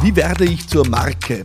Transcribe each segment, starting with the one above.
Wie werde ich zur Marke?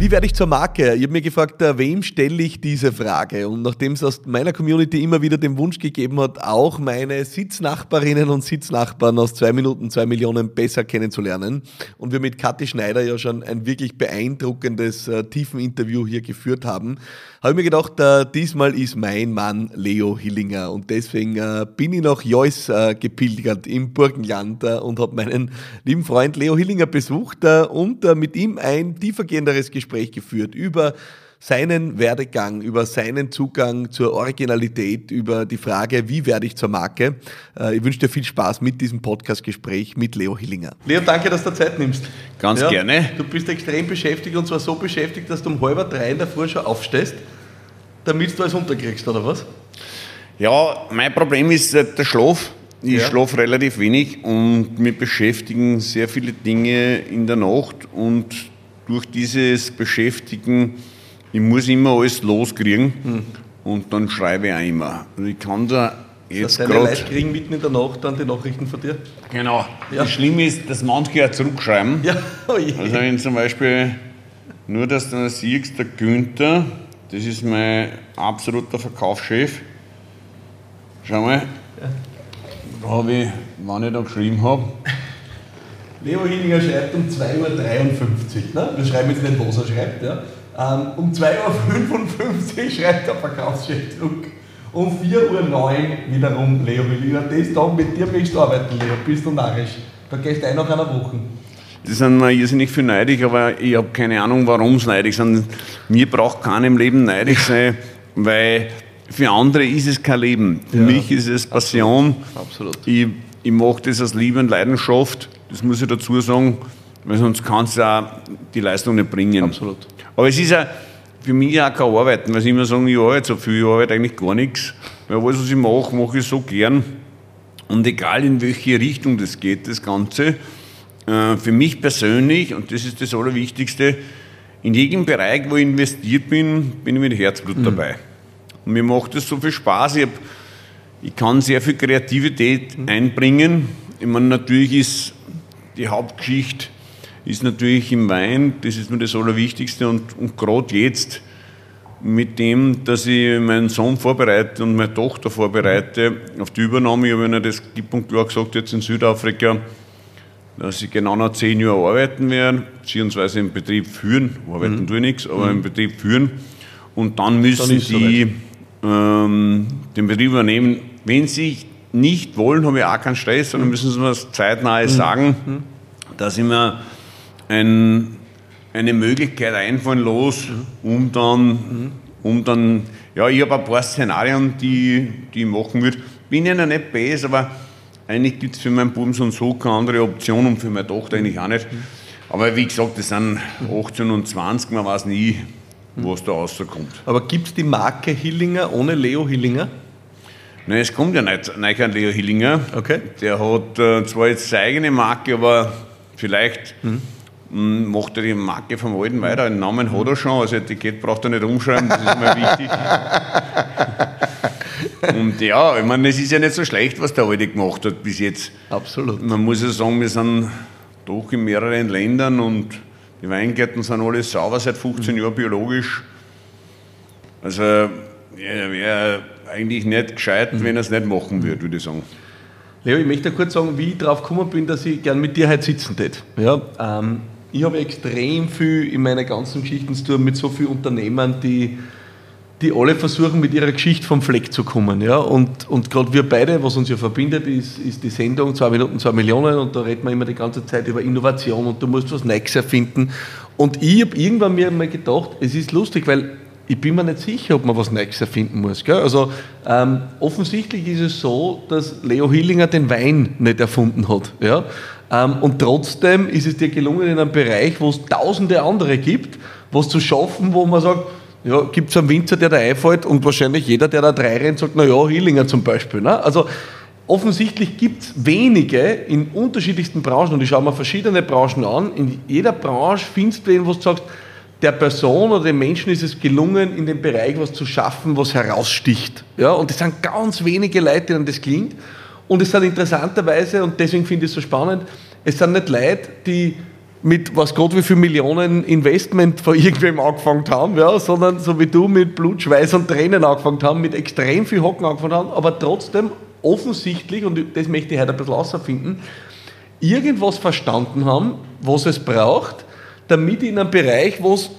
Wie werde ich zur Marke? Ich habe mir gefragt, äh, wem stelle ich diese Frage? Und nachdem es aus meiner Community immer wieder den Wunsch gegeben hat, auch meine Sitznachbarinnen und Sitznachbarn aus zwei Minuten, zwei Millionen besser kennenzulernen und wir mit Kathi Schneider ja schon ein wirklich beeindruckendes äh, Tiefeninterview hier geführt haben, habe ich mir gedacht, äh, diesmal ist mein Mann Leo Hillinger und deswegen äh, bin ich nach Joyce äh, gepilgert im Burgenland äh, und habe meinen lieben Freund Leo Hillinger besucht und mit ihm ein tiefergehenderes Gespräch Gespräch geführt über seinen Werdegang, über seinen Zugang zur Originalität, über die Frage, wie werde ich zur Marke. Äh, ich wünsche dir viel Spaß mit diesem Podcast-Gespräch mit Leo Hillinger. Leo, danke, dass du Zeit nimmst. Ganz ja, gerne. Du bist extrem beschäftigt und zwar so beschäftigt, dass du um halb drei in der Früh schon aufstehst, damit du alles unterkriegst, oder was? Ja, mein Problem ist äh, der Schlaf. Ich ja. schlafe relativ wenig und mir beschäftigen sehr viele Dinge in der Nacht und durch dieses Beschäftigen, ich muss immer alles loskriegen hm. und dann schreibe ich auch immer. Und ich kann da jetzt gerade... Leute kriegen mitten in der Nacht dann die Nachrichten von dir? Genau. Ja. Das Schlimme ist, dass manche ja zurückschreiben. Ja. Oh. Also wenn zum Beispiel, nur dass du dann siehst, der Günther, das ist mein absoluter Verkaufschef. Schau mal, ja. da habe ich, wann ich da geschrieben habe, Leo Hillinger schreibt um 2.53 Uhr. Ne? Wir schreiben jetzt nicht, was er schreibt. Ja? Ähm, um 2.55 Uhr schreibt der Verkaufschef zurück. Um 4.09 Uhr wiederum Leo Hillinger. Das da mit dir möchtest du arbeiten, Leo. Bist du narrisch. Da gehst du ein nach einer Woche. Die sind mir irrsinnig viel neidig, aber ich habe keine Ahnung, warum sie neidig sind. Mir braucht keiner im Leben neidig sein, weil für andere ist es kein Leben. Für ja, mich ist es Passion. Absolut. Ich, ich mache das aus Liebe und Leidenschaft. Das muss ich dazu sagen, weil sonst kannst du auch die Leistung nicht bringen. Absolut. Aber es ist ja für mich auch kein Arbeiten, weil sie immer sagen, ich arbeite so viel, ich arbeite eigentlich gar nichts. Weil alles, was ich mache, mache ich so gern. Und egal in welche Richtung das geht, das Ganze, äh, für mich persönlich, und das ist das Allerwichtigste, in jedem Bereich, wo ich investiert bin, bin ich mit Herzblut mhm. dabei. Und mir macht es so viel Spaß. Ich, hab, ich kann sehr viel Kreativität mhm. einbringen. Ich meine, natürlich ist die Hauptgeschichte ist natürlich im Wein, das ist mir das Allerwichtigste und, und gerade jetzt mit dem, dass ich meinen Sohn vorbereite und meine Tochter vorbereite auf die Übernahme. Ich habe ihnen das klipp und klar gesagt, jetzt in Südafrika, dass sie genau noch zehn Jahre arbeiten werden, beziehungsweise im Betrieb führen. Arbeiten mhm. tue ich nichts, aber mhm. im Betrieb führen. Und dann müssen dann die ähm, den Betrieb übernehmen. Wenn sie nicht wollen, habe ich auch keinen Stress, sondern müssen sie das zeitnah mhm. sagen, mhm. dass ich mir ein, eine Möglichkeit einfallen los, mhm. um dann, um dann, ja, ich habe ein paar Szenarien, die, die ich machen würde. Bin ja nicht besser, aber eigentlich gibt es für meinen Buben so und so keine andere Option und für meine Tochter eigentlich auch nicht. Aber wie gesagt, das sind 18 und 20, man weiß nie, was da rauskommt. Aber gibt es die Marke Hillinger ohne Leo Hillinger? Nein, es kommt ja nicht, nicht an Leo Hillinger. Okay. Der hat äh, zwar jetzt seine eigene Marke, aber vielleicht mhm. mh, macht er die Marke vom Alten weiter. Den Namen hat er schon, also Etikett braucht er nicht umschreiben, das ist mir wichtig. Und ja, ich meine, es ist ja nicht so schlecht, was der Alte gemacht hat bis jetzt. Absolut. Man muss ja sagen, wir sind doch in mehreren Ländern und die Weingärten sind alle sauber seit 15 mhm. Jahren biologisch. Also, ja, wäre eigentlich nicht gescheit, wenn er es nicht machen würde, würde ich sagen. Leo, ich möchte kurz sagen, wie ich drauf gekommen bin, dass ich gern mit dir heute sitzen würde. Ja, ähm, ich habe extrem viel in meiner ganzen Geschichten zu tun mit so vielen Unternehmern, die, die alle versuchen, mit ihrer Geschichte vom Fleck zu kommen. Ja? Und, und gerade wir beide, was uns ja verbindet, ist, ist die Sendung 2 Minuten, 2 Millionen und da reden wir immer die ganze Zeit über Innovation und du musst was Neues erfinden. Und ich habe irgendwann mir mal gedacht, es ist lustig, weil ich bin mir nicht sicher, ob man was Neues erfinden muss. Gell? Also ähm, offensichtlich ist es so, dass Leo Hillinger den Wein nicht erfunden hat. Ja? Ähm, und trotzdem ist es dir gelungen, in einem Bereich, wo es tausende andere gibt, was zu schaffen, wo man sagt, ja, gibt es einen Winzer, der da einfällt und wahrscheinlich jeder, der da drei rennt, sagt, naja, Hillinger zum Beispiel. Ne? Also offensichtlich gibt es wenige in unterschiedlichsten Branchen und ich schaue mir verschiedene Branchen an. In jeder Branche findest du wen, wo du sagst, der Person oder dem Menschen ist es gelungen, in dem Bereich was zu schaffen, was heraussticht. Ja, und es sind ganz wenige Leute, denen das klingt. Und es sind interessanterweise, und deswegen finde ich es so spannend, es sind nicht Leute, die mit was Gott wie viel Millionen Investment von irgendwem angefangen haben, ja, sondern so wie du mit Blut, Schweiß und Tränen angefangen haben, mit extrem viel Hocken angefangen haben, aber trotzdem offensichtlich, und das möchte ich heute ein bisschen herausfinden, irgendwas verstanden haben, was es braucht, damit in einem Bereich, wo es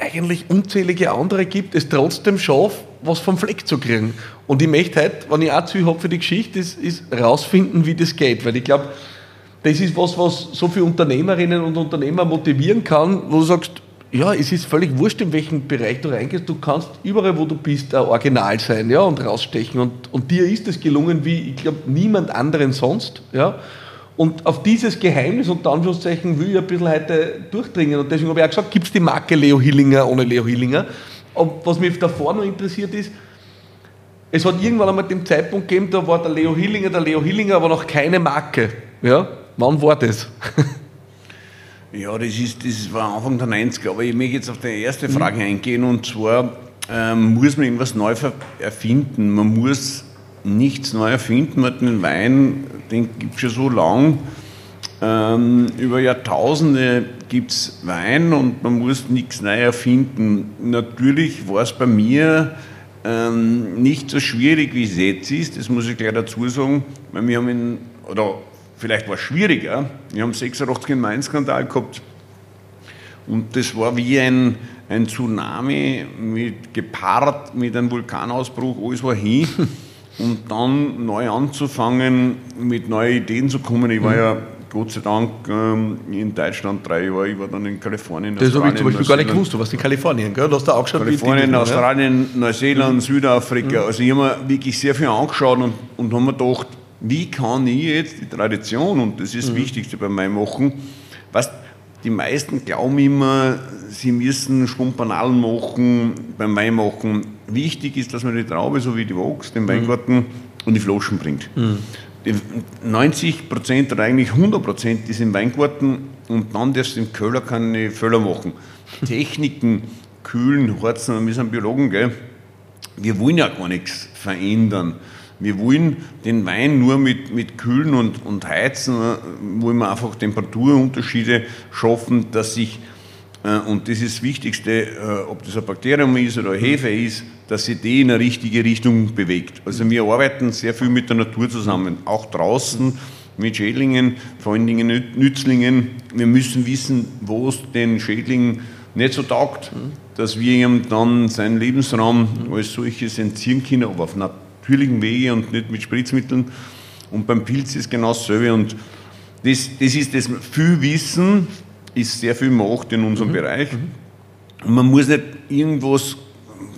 eigentlich unzählige andere gibt, es trotzdem schafft, was vom Fleck zu kriegen. Und ich möchte heute, wenn ich auch zu habe für die Geschichte, ist, ist rausfinden, wie das geht. Weil ich glaube, das ist was, was so viele Unternehmerinnen und Unternehmer motivieren kann, wo du sagst, ja, es ist völlig wurscht, in welchen Bereich du reingehst. Du kannst überall, wo du bist, ein Original sein ja, und rausstechen. Und, und dir ist es gelungen, wie, ich glaube, niemand anderen sonst. Ja. Und auf dieses Geheimnis, unter Anführungszeichen, will ich ein bisschen heute durchdringen. Und deswegen habe ich auch gesagt, gibt es die Marke Leo Hillinger ohne Leo Hillinger. Und was mich davor noch interessiert ist, es hat irgendwann einmal den Zeitpunkt gegeben, da war der Leo Hillinger, der Leo Hillinger, aber noch keine Marke. Ja? Wann war das? ja, das, ist, das war Anfang der 90er, aber ich möchte jetzt auf die erste. Frage mhm. eingehen und zwar ähm, muss man irgendwas neu erfinden. Man muss nichts neu erfinden, man den Wein, den gibt es schon so lang. Ähm, über Jahrtausende gibt es Wein und man muss nichts neu erfinden. Natürlich war es bei mir ähm, nicht so schwierig, wie es jetzt ist, das muss ich gleich dazu sagen, weil wir haben in, oder vielleicht war es schwieriger, wir haben 86 einen Main-Skandal gehabt und das war wie ein, ein Tsunami mit, gepaart mit einem Vulkanausbruch, alles war hin. und dann neu anzufangen, mit neuen Ideen zu kommen. Ich war ja Gott sei Dank ähm, in Deutschland drei Jahre, ich war dann in Kalifornien. Das habe ich zum Beispiel gar nicht gewusst, du warst in Kalifornien, gell? Du hast da auch geschaut, Kalifornien, Australien, ja? Neuseeland, mhm. Südafrika. Mhm. Also ich habe mir wirklich sehr viel angeschaut und, und habe mir gedacht, wie kann ich jetzt die Tradition, und das ist das mhm. Wichtigste beim Maimachen, was die meisten glauben immer, sie müssen Schwumpanalen machen beim Weinmachen. Wichtig ist, dass man die Traube, so wie die wächst, den Weingarten mhm. und die Flaschen bringt. Mhm. 90 Prozent oder eigentlich 100 Prozent ist im Weingarten und dann darfst du im Köller keine Föller machen. Techniken, kühlen, harzen, wir sind Biologen, gell? wir wollen ja gar nichts verändern. Wir wollen den Wein nur mit, mit Kühlen und, und Heizen, wollen wir einfach Temperaturunterschiede schaffen, dass sich, äh, und das ist das Wichtigste, äh, ob das ein Bakterium ist oder ein Hefe ist, dass sich die in eine richtige Richtung bewegt. Also wir arbeiten sehr viel mit der Natur zusammen, auch draußen mit Schädlingen, vor allen Dingen Nützlingen. Wir müssen wissen, wo es den Schädlingen nicht so taugt, dass wir ihm dann seinen Lebensraum als solches entziehen können, aber auf natürlichen Wege und nicht mit Spritzmitteln. Und beim Pilz ist genau dasselbe. Und das, das ist das, viel Wissen ist sehr viel Macht in unserem mhm. Bereich. Mhm. Und man muss nicht irgendwas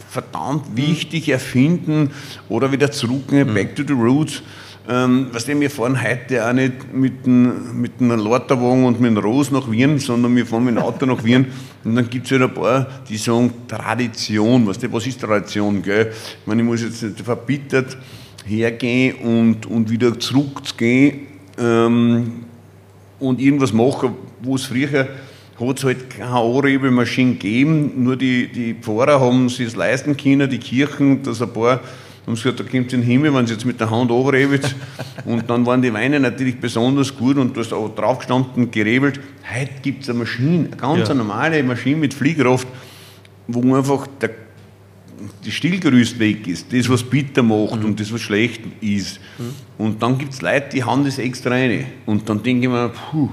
verdammt wichtig erfinden oder wieder zurück, mhm. back to the roots. Ähm, was denn, wir fahren heute auch nicht mit, ein, mit einem Lotterwagen und mit einem Ros nach Wien, sondern wir fahren mit dem Auto nach Wien und dann gibt es halt ein paar, die sagen Tradition. Was, was ist Tradition? Gell? Ich meine, ich muss jetzt nicht verbittert hergehen und, und wieder zurückgehen ähm, und irgendwas machen, wo es früher hat es halt keine Anrebemaschine gegeben, nur die, die Pfarrer haben sich es leisten können, die Kirchen, dass ein paar haben gesagt, da kommt den Himmel, wenn sie jetzt mit der Hand runterrebelt. und dann waren die Weine natürlich besonders gut und du hast auch drauf gestanden, gerebelt. Heute gibt es eine Maschine, eine ganz ja. normale Maschine mit Fliehkraft, wo einfach der, das Stillgerüst weg ist, das, was bitter macht mhm. und das, was schlecht ist. Mhm. Und dann gibt es Leute, die haben das extra rein. Und dann denke ich mir, puh,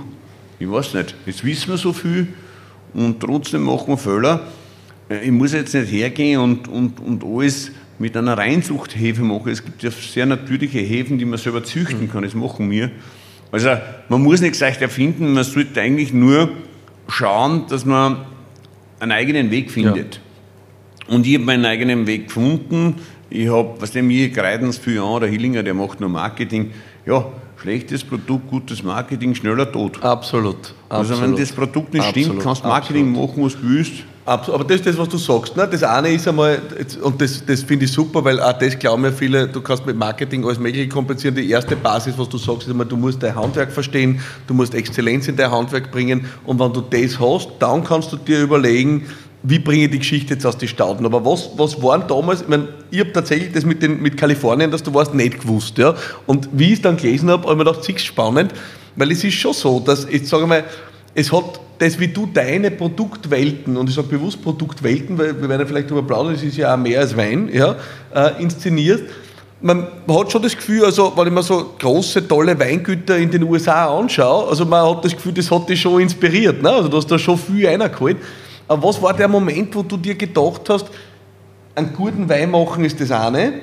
ich weiß nicht, jetzt wissen wir so viel und trotzdem machen wir Fehler. Äh, ich muss jetzt nicht hergehen und, und, und alles mit einer Reinzuchthefe machen. Es gibt ja sehr natürliche Hefen, die man selber züchten kann. Das machen wir. Also man muss nichts leicht erfinden, man sollte eigentlich nur schauen, dass man einen eigenen Weg findet. Ja. Und ich habe meinen eigenen Weg gefunden. Ich habe, was dem hier Greidens für Jahre, der Hillinger, der macht nur Marketing. Ja, schlechtes Produkt, gutes Marketing, schneller tot. Absolut. Also wenn das Produkt nicht Absolut. stimmt, kannst du Marketing Absolut. machen, was du willst. Aber das ist das, was du sagst. Ne? Das eine ist einmal, und das, das finde ich super, weil auch das glauben ja viele, du kannst mit Marketing alles Mögliche komplizieren. Die erste Basis, was du sagst, ist einmal, du musst dein Handwerk verstehen, du musst Exzellenz in dein Handwerk bringen und wenn du das hast, dann kannst du dir überlegen, wie bringe ich die Geschichte jetzt aus den Stauden. Aber was, was waren damals, ich meine, ich habe tatsächlich das mit, den, mit Kalifornien, dass du warst, nicht gewusst. Ja? Und wie ich es dann gelesen habe, habe ich mir gedacht, ist spannend, weil es ist schon so, dass, ich sage mal, es hat das, wie du deine Produktwelten, und ich sage bewusst Produktwelten, weil wir werden ja vielleicht darüber plaudern, das ist ja auch mehr als Wein, ja, äh, inszenierst. Man hat schon das Gefühl, also wenn ich mir so große, tolle Weingüter in den USA anschaue, also man hat das Gefühl, das hat dich schon inspiriert. Ne? Also du hast da schon viel reingeholt. Aber was war der Moment, wo du dir gedacht hast, einen guten Wein machen ist das eine,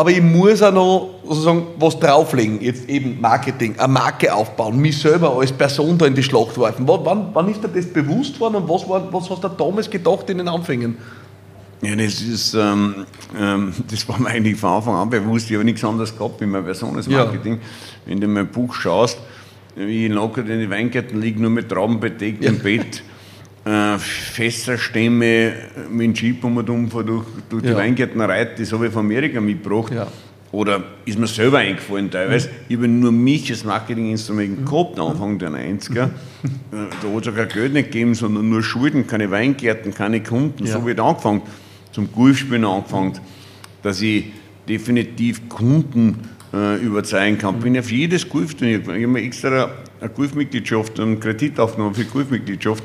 aber ich muss auch noch sozusagen was drauflegen, jetzt eben Marketing, eine Marke aufbauen, mich selber als Person da in die Schlacht werfen. Wann, wann ist dir das bewusst worden und was, war, was hast du damals gedacht in den Anfängen? Ja, das ist, ähm, ähm, das war mir eigentlich von Anfang an bewusst. Ich habe nichts anderes gehabt in meinem Personenmarketing. Ja. Wenn du in mein Buch schaust, wie ich locker in den Weingärten liege, nur mit Trauben bedeckt ja. im Bett, äh, fester Stämme mit dem Jeep um und um durch, durch die ja. Weingärten reitet, das habe ich von Amerika mitgebracht. Ja. Oder ist mir selber eingefallen teilweise. Mhm. Ich habe nur mich als Marketinginstrument mhm. gehabt, Anfang der 90er. Mhm. da hat es auch kein Geld nicht gegeben, sondern nur Schulden, keine Weingärten, keine Kunden. Ja. So habe ich angefangen. Zum Golfspielen angefangen, dass ich definitiv Kunden äh, überzeugen kann. Ich bin auf jedes Golfturnier, ich habe mir extra eine Golfmitgliedschaft, einen Kredit aufgenommen für die Golfmitgliedschaft.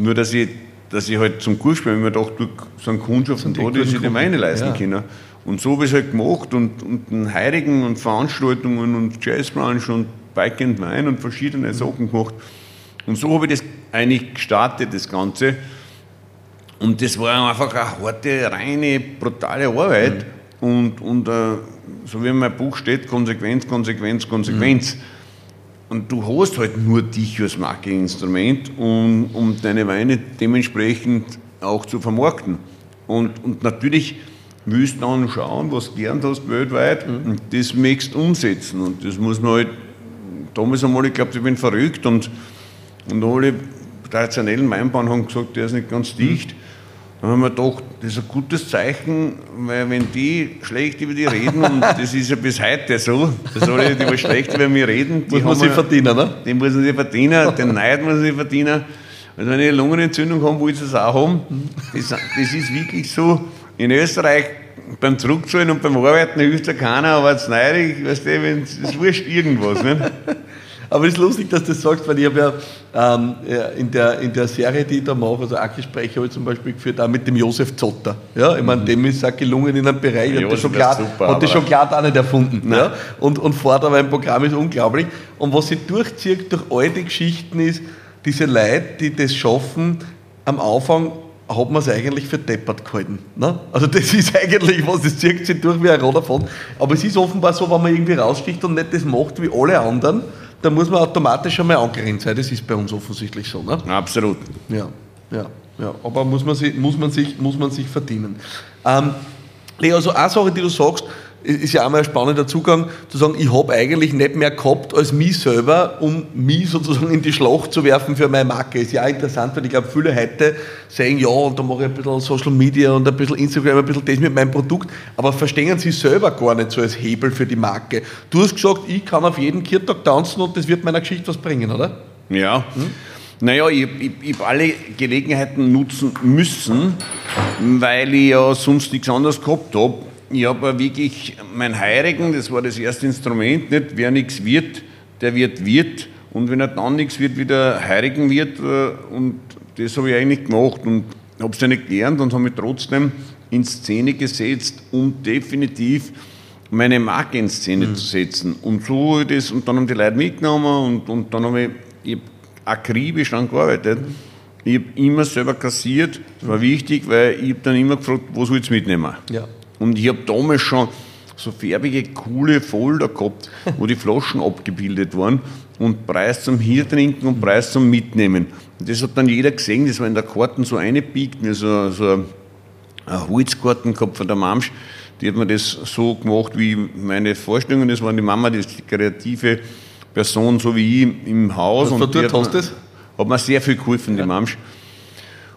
Nur, dass ich, dass ich halt zum Kursspielen immer gedacht, durch so eine Kundschaft und da, dass ich die meine leisten ja. können. Und so habe ich es halt gemacht und, und in Heiligen und Veranstaltungen und Jazzbranche und Bike and Wine und verschiedene mhm. Sachen gemacht. Und so habe ich das eigentlich gestartet, das Ganze. Und das war einfach eine harte, reine, brutale Arbeit. Mhm. Und, und uh, so wie in meinem Buch steht, Konsequenz, Konsequenz, Konsequenz. Mhm. Und du hast halt nur dich als Marketinginstrument, um, um deine Weine dementsprechend auch zu vermarkten. Und, und natürlich willst du dann schauen, was du gelernt hast weltweit mhm. und das möchtest umsetzen. Und das muss man halt, damals einmal, ich glaube, ich bin verrückt und, und alle traditionellen Weinbauern haben gesagt, der ist nicht ganz dicht. Mhm. Dann haben wir gedacht, das ist ein gutes Zeichen, weil wenn die schlecht über die reden, und das ist ja bis heute so, dass alle, die was schlecht über mich reden, die muss man sich verdienen, ne? Den muss man sich verdienen, den Neid muss man sich verdienen. Also wenn ich eine Lungenentzündung habe, will ich das auch haben. Das, das ist wirklich so. In Österreich beim Zurückzahlen und beim Arbeiten hilft ja keiner, aber jetzt neidig, weißt du, wenn es wurscht irgendwas. Nicht? Aber es ist lustig, dass du das sagst, weil ich habe ja ähm, in, der, in der Serie, die ich da mache, also Aki-Sprecher habe ich zum Beispiel geführt, auch mit dem Josef Zotter. Ja, ich meine, mhm. dem ist auch gelungen in einem Bereich, ja, hat das schon klar, super, hat das schon klar da nicht erfunden. Ja? Und, und fährt aber ein Programm ist unglaublich. Und was sich durchzieht durch all die Geschichten ist, diese Leute, die das schaffen, am Anfang hat man es eigentlich für deppert gehalten. Ne? Also das ist eigentlich was, das zieht sich durch wie ein davon. Aber es ist offenbar so, wenn man irgendwie raussticht und nicht das macht wie alle anderen, da muss man automatisch einmal angerannt sein. Das ist bei uns offensichtlich so. Ne? Absolut. Ja, ja, ja. Aber muss man sich, muss man sich, muss man sich verdienen. Ähm, Leo, also eine Sache, die du sagst, ist ja einmal ein spannender Zugang, zu sagen, ich habe eigentlich nicht mehr gehabt als mich selber, um mich sozusagen in die Schlacht zu werfen für meine Marke. Ist ja auch interessant, weil ich glaube, viele heute sagen, ja, und da mache ich ein bisschen Social Media und ein bisschen Instagram, ein bisschen das mit meinem Produkt, aber verstehen sie selber gar nicht so als Hebel für die Marke. Du hast gesagt, ich kann auf jeden Kirtag tanzen und das wird meiner Geschichte was bringen, oder? Ja. Hm? Naja, ich, ich, ich habe alle Gelegenheiten nutzen müssen, weil ich ja sonst nichts anderes gehabt habe ich habe wirklich mein Heirigen, das war das erste Instrument, nicht wer nichts wird, der wird wird. Und wenn er dann nichts wird, wieder Heirigen wird. Äh, und das habe ich eigentlich gemacht und habe es dann nicht gelernt und habe mich trotzdem in Szene gesetzt, um definitiv meine Marke in Szene mhm. zu setzen. Und so habe ich das, und dann haben die Leute mitgenommen und, und dann habe ich, ich hab akribisch daran gearbeitet. Mhm. Ich habe immer selber kassiert, das war wichtig, weil ich habe dann immer gefragt, was willst du mitnehmen? Ja. Und ich habe damals schon so färbige, coole Folder gehabt, wo die Flaschen abgebildet waren und Preis zum Hier trinken und Preis zum Mitnehmen. Und das hat dann jeder gesehen, das war in der Karten so eingebiegt, mir so, so ein Holzkarten gehabt von der Mamsch, die hat mir das so gemacht, wie meine Vorstellungen, das war die Mama, die kreative Person, so wie ich im Haus. Was und dort hast du das? Hat mir sehr viel geholfen, die ja. Mamsch.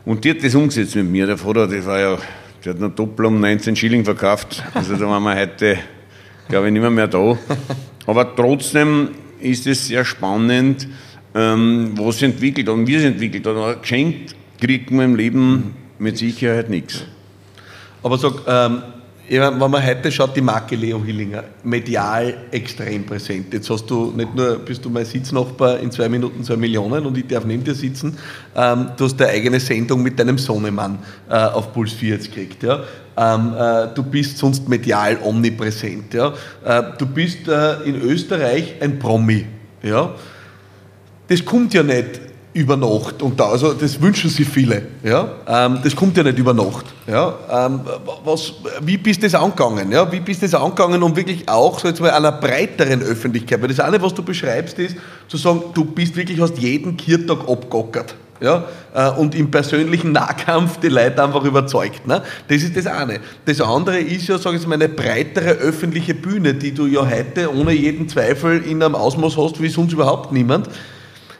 Und die hat das umgesetzt mit mir. Der Vater, das war ja, der hat noch doppelt um 19 Schilling verkauft. Also da waren wir heute, glaube ich, nicht mehr, mehr da. Aber trotzdem ist es sehr spannend, ähm, was entwickelt und wie es entwickelt hat. Geschenkt kriegt man im Leben mit Sicherheit nichts. Aber sag, ähm, wenn man heute schaut, die Marke Leo Hillinger, medial extrem präsent. Jetzt hast du nicht nur, bist du mein Sitznachbar in zwei Minuten zwei Millionen und ich darf neben dir sitzen, ähm, du hast deine eigene Sendung mit deinem Sohnemann äh, auf Puls 4 jetzt gekriegt. Ja? Ähm, äh, du bist sonst medial omnipräsent. Ja? Äh, du bist äh, in Österreich ein Promi. Ja? Das kommt ja nicht über Nacht. Und da, also das wünschen sich viele. Ja? Ähm, das kommt ja nicht über Nacht. Ja? Ähm, was, wie bist du das angegangen? Ja? Wie bist du das angegangen, um wirklich auch so jetzt mal einer breiteren Öffentlichkeit, weil das eine, was du beschreibst, ist zu sagen, du bist wirklich, hast jeden Kirtag abgockert. Ja, äh, und im persönlichen Nahkampf die Leute einfach überzeugt. Ne? Das ist das eine. Das andere ist ja, sage ich mal, eine breitere öffentliche Bühne, die du ja heute ohne jeden Zweifel in einem Ausmaß hast, wie sonst überhaupt niemand.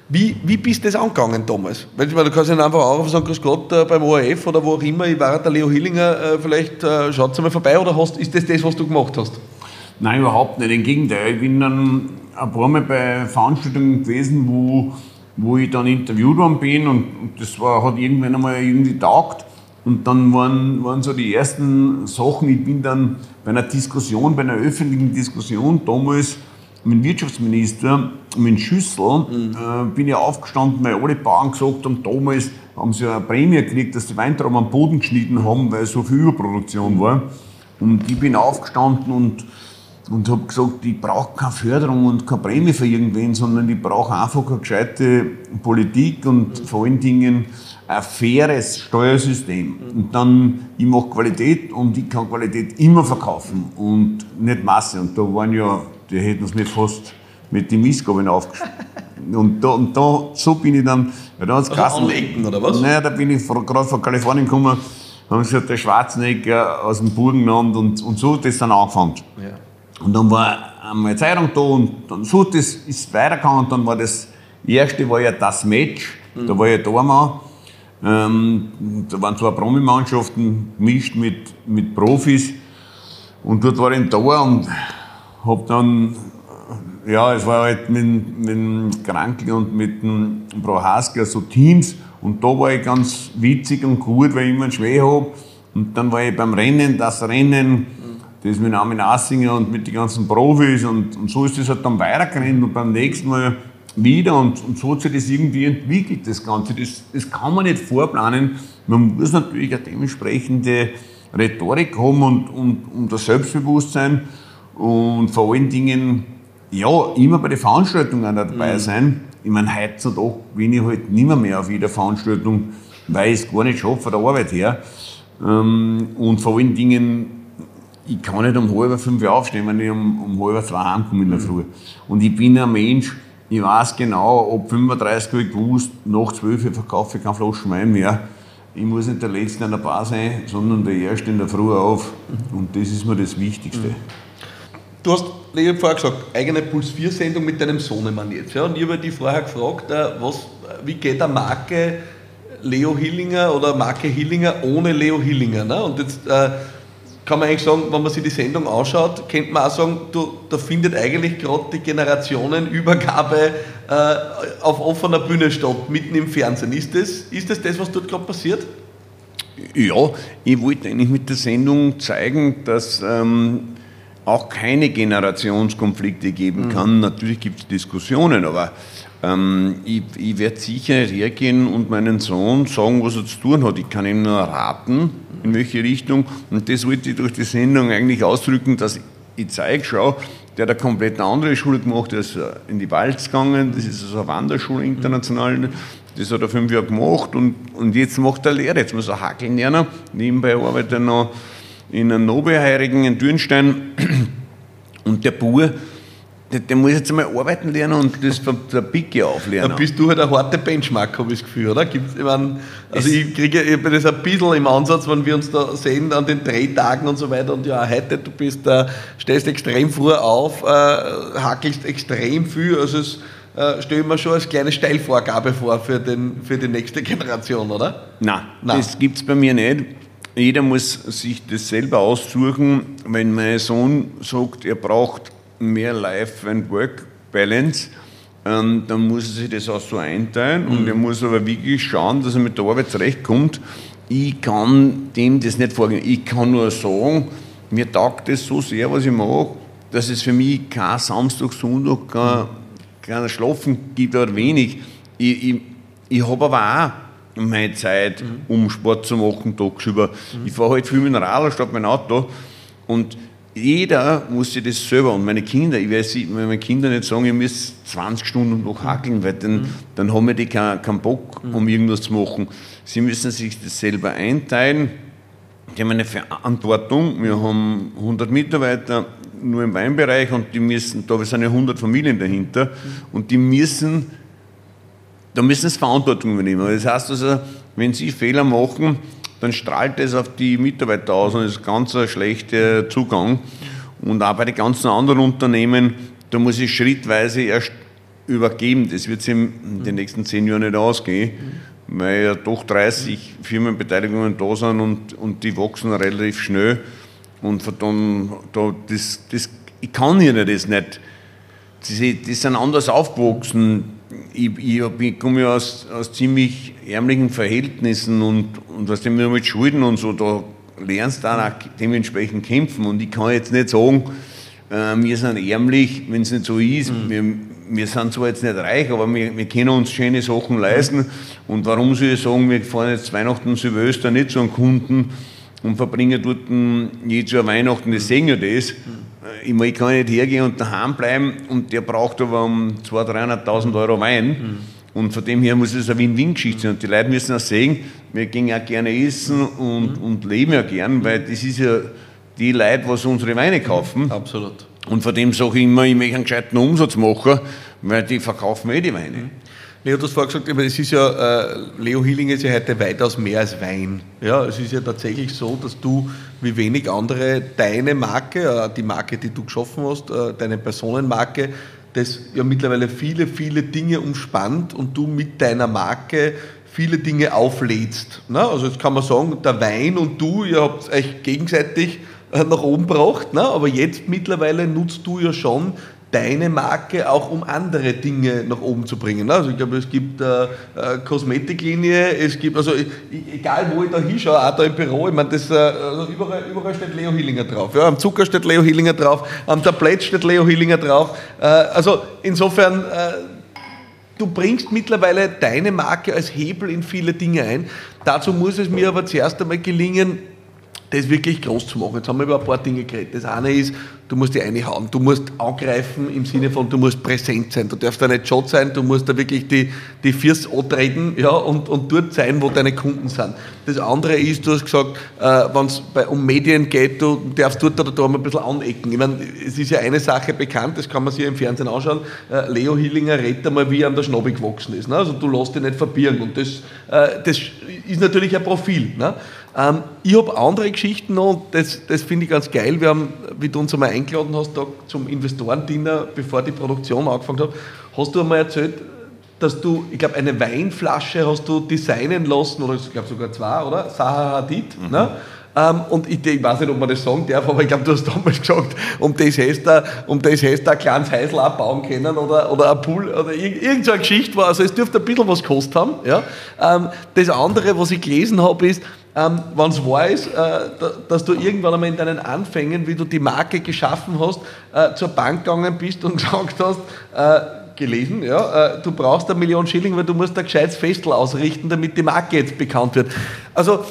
Wie, wie bist du das angegangen damals? Weil ich meine, du kannst ja einfach auch sagen, Grüß Gott äh, beim ORF oder wo auch immer, ich war der Leo Hillinger, äh, vielleicht äh, schaut mal vorbei oder hast, ist das das, was du gemacht hast? Nein, überhaupt nicht. Im Gegenteil, ich bin dann ein paar Mal bei Veranstaltungen gewesen, wo, wo ich dann interviewt worden bin und, das war, hat irgendwann einmal irgendwie taugt. Und dann waren, waren so die ersten Sachen, ich bin dann bei einer Diskussion, bei einer öffentlichen Diskussion damals mit dem Wirtschaftsminister, mit dem Schüssel, mhm. äh, bin ich aufgestanden, weil alle Bauern gesagt haben, damals haben sie eine Prämie gekriegt, dass die Weintrauben am Boden geschnitten haben, weil so viel Überproduktion war. Und ich bin aufgestanden und, und habe gesagt, ich brauche keine Förderung und keine Prämie für irgendwen, sondern ich brauche einfach eine gescheite Politik und mhm. vor allen Dingen ein faires Steuersystem. Und dann, ich mache Qualität und ich kann Qualität immer verkaufen und nicht Masse. Und da waren ja die hätten es mir fast mit den Missgabeln aufgeschnitten. Und da, und da, so bin ich dann, weil da hat's also Anlegten, oder was? Nein, da bin ich gerade von Kalifornien gekommen, haben sie der Schwarzenegger aus dem Burgenland und, und so hat das dann angefangen. Ja. Und dann war einmal eine Zeitung da und dann so das ist weitergegangen und dann war das erste war ja das Match, mhm. da war ja Dormann. Ähm, da waren zwei Promi-Mannschaften gemischt mit, mit Profis und dort war ich da und habe dann, ja, es war halt mit, mit dem Krankl und mit dem Prohaska so Teams und da war ich ganz witzig und gut, weil ich immer einen Schweh habe. Und dann war ich beim Rennen, das Rennen, das mit Armin Assinger und mit den ganzen Profis und, und so ist das halt dann weitergerannt und beim nächsten Mal wieder und, und so hat sich das irgendwie entwickelt, das Ganze. Das, das kann man nicht vorplanen. Man muss natürlich eine dementsprechende Rhetorik haben und, und, und das Selbstbewusstsein. Und vor allen Dingen, ja, immer bei den Veranstaltungen dabei mhm. sein. Ich meine, heutzutage bin ich halt nicht mehr, auf jeder Veranstaltung, weil ich es gar nicht schaffe von der Arbeit her. Ähm, und vor allen Dingen, ich kann nicht um halb fünf Uhr aufstehen, wenn ich um, um halb zwei heimkomme in der mhm. Früh. Und ich bin ein Mensch, ich weiß genau, ab 35 habe ich gewusst, nach 12 Uhr verkaufe ich keine Flaschen Wein mehr. Ich muss nicht der Letzte an der Bar sein, sondern der Erste in der Früh auf. Mhm. Und das ist mir das Wichtigste. Du hast, ich habe vorher gesagt, eigene Puls 4 Sendung mit deinem Sohnemann jetzt. Ja? Und ich habe dich vorher gefragt, äh, was, wie geht eine Marke Leo Hillinger oder Marke Hillinger ohne Leo Hillinger? Ne? Und jetzt äh, kann man eigentlich sagen, wenn man sich die Sendung anschaut, könnte man auch sagen, du, da findet eigentlich gerade die Generationenübergabe äh, auf offener Bühne statt, mitten im Fernsehen. Ist das ist das, das was dort gerade passiert? Ja, ich wollte eigentlich mit der Sendung zeigen, dass ähm, auch keine Generationskonflikte geben mhm. kann. Mhm. Natürlich gibt es Diskussionen, aber ähm, ich, ich werde sicher nicht hergehen und meinen Sohn sagen, was er zu tun hat. Ich kann ihm nur raten, in welche Richtung. Und das wollte ich durch die Sendung eigentlich ausdrücken, dass ich zeige, schau, der hat eine komplett andere Schule gemacht, der ist äh, in die Walz gegangen, das ist also eine Wanderschule international, das hat er fünf Jahre gemacht und, und jetzt macht er Lehre, jetzt muss er Hackeln lernen, nebenbei arbeitet er noch in einem Nobelheirigen in Dürnstein. Und der Bauer, der, der, muss jetzt einmal arbeiten lernen und das von der Picke auflernen. Dann bist du halt ein harter Benchmark, habe ich das Gefühl, oder? Gibt's, ich mein, also es ich kriege ich das ein bisschen im Ansatz, wenn wir uns da sehen an den Drehtagen und so weiter. Und ja, heute, du bist, äh, stehst extrem vor auf, äh, hackelst extrem viel. Also es, äh, stelle ich mir schon als kleine Steilvorgabe vor für, den, für die nächste Generation, oder? Nein, Nein. das gibt es bei mir nicht. Jeder muss sich das selber aussuchen. Wenn mein Sohn sagt, er braucht mehr Life- and Work-Balance, ähm, dann muss er sich das auch so einteilen mhm. und er muss aber wirklich schauen, dass er mit der Arbeit zurechtkommt. Ich kann dem das nicht vorgehen. Ich kann nur sagen, mir taugt das so sehr, was ich mache, dass es für mich kein Samstag, Sonntag, kein, kein Schlafen gibt oder wenig. Ich, ich, ich habe aber auch meine Zeit, mhm. um Sport zu machen, tagsüber. Mhm. Ich fahre halt viel mit Rad statt mein Auto und jeder muss sich das selber und meine Kinder, ich weiß, wenn meine Kinder nicht sagen, ihr müsst 20 Stunden noch hackeln, weil dann, mhm. dann haben wir die keinen, keinen Bock, um irgendwas zu machen. Sie müssen sich das selber einteilen. Die haben eine Verantwortung. Wir haben 100 Mitarbeiter nur im Weinbereich und die müssen, da sind ja 100 Familien dahinter und die müssen, da müssen sie Verantwortung übernehmen. Das heißt also, wenn sie Fehler machen, dann strahlt das auf die Mitarbeiter aus und das ist ganz ein schlechter Zugang. Und auch bei den ganzen anderen Unternehmen, da muss ich schrittweise erst übergeben. Das wird sich in den nächsten zehn Jahren nicht ausgehen weil ja doch 30 Firmenbeteiligungen da sind und, und die wachsen relativ schnell. Und von dann, da, das, das, ich kann ihnen das nicht. Die, die sind anders aufgewachsen. Ich, ich, komme ja aus, aus ziemlich ärmlichen Verhältnissen und, und was dem mit Schulden und so, da lernst du auch dementsprechend kämpfen. Und ich kann jetzt nicht sagen, äh, wir sind ärmlich, wenn es nicht so ist. Mhm. Wir, wir sind zwar jetzt nicht reich, aber wir, wir können uns schöne Sachen leisten. Und warum soll ich sagen, wir fahren jetzt Weihnachten Silvester nicht zu einem Kunden und verbringen dort jedes Jahr Weihnachten, das sehen ja das. Ich, meine, ich kann nicht hergehen und daheim bleiben und der braucht aber um 200.000, 300.000 Euro Wein. Und von dem her muss es eine Win-Win-Geschichte sein. Und die Leute müssen auch sehen, wir gehen ja gerne essen und, und leben ja gern, weil das ist ja die Leute, was unsere Weine kaufen. Absolut. Und von dem sage ich immer, ich möchte einen gescheiten Umsatz machen, weil die verkaufen eh die Weine. Leo, du hast vorher gesagt, es ist ja, äh, Leo Healing ist ja heute weitaus mehr als Wein. Ja, es ist ja tatsächlich so, dass du wie wenig andere deine Marke, äh, die Marke, die du geschaffen hast, äh, deine Personenmarke, das ja mittlerweile viele, viele Dinge umspannt und du mit deiner Marke viele Dinge auflädst. Ne? Also jetzt kann man sagen, der Wein und du, ihr habt euch gegenseitig äh, nach oben gebracht, ne? aber jetzt mittlerweile nutzt du ja schon deine Marke auch um andere Dinge nach oben zu bringen. Also ich glaube, es gibt äh, äh, Kosmetiklinie, es gibt, also egal wo ich da hinschaue, auch da im Büro, ich meine, das, äh, also überall, überall steht Leo Hillinger drauf. Ja, am Zucker steht Leo Hillinger drauf, am Tablett steht Leo Hillinger drauf. Äh, also insofern, äh, du bringst mittlerweile deine Marke als Hebel in viele Dinge ein. Dazu muss es mir aber zuerst einmal gelingen, das wirklich groß zu machen. Jetzt haben wir über ein paar Dinge geredet. Das eine ist, du musst die eine hauen. Du musst angreifen im Sinne von, du musst präsent sein. Du darfst da nicht Shot sein, du musst da wirklich die, die Fürs antreten ja, und, und dort sein, wo deine Kunden sind. Das andere ist, du hast gesagt, äh, wenn es um Medien geht, du darfst dort oder da mal ein bisschen anecken. Ich meine, es ist ja eine Sache bekannt, das kann man sich ja im Fernsehen anschauen. Äh, Leo Hillinger redet einmal, wie er an der Schnobbe gewachsen ist. Ne? Also du lässt dich nicht verbirgen. Und das, äh, das ist natürlich ein Profil. Ne? Ähm, ich habe andere Geschichten noch und das, das finde ich ganz geil. Wir haben, wie du uns einmal hast, da zum Investorendiener, bevor die Produktion angefangen hat, hast du einmal erzählt, dass du, ich glaube, eine Weinflasche hast du designen lassen, oder ich glaube sogar zwei, oder? Saha Hadid. Mhm. Ne? Ähm, und ich, ich, weiß nicht, ob man das sagen darf, aber ich glaube, du hast damals gesagt, um das hast du, um das hast du ein kleines Häusl abbauen können oder, oder ein Pool oder irgendeine so Geschichte war. Also es dürfte ein bisschen was gekostet haben. Ja? Ähm, das andere, was ich gelesen habe, ist, ähm, wenn es wahr ist, äh, dass du irgendwann einmal in deinen Anfängen, wie du die Marke geschaffen hast, äh, zur Bank gegangen bist und gesagt hast, äh, gelesen, ja, äh, du brauchst eine Million Schilling, weil du musst ein gescheites Festel ausrichten, damit die Marke jetzt bekannt wird. Also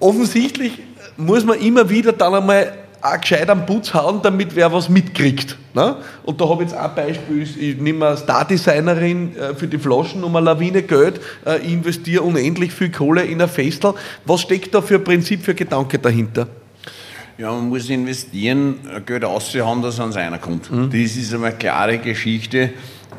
offensichtlich muss man immer wieder dann einmal auch gescheit am Putz hauen, damit wer was mitkriegt. Ne? Und da habe ich jetzt ein Beispiel, ich nehme eine Star-Designerin äh, für die Flaschen um eine Lawine Geld, äh, ich investiere unendlich viel Kohle in ein Festel. Was steckt da für ein Prinzip, für Gedanke dahinter? Ja, man muss investieren, Geld auszuhauen, dass es ans einer kommt. Mhm. Das ist eine klare Geschichte.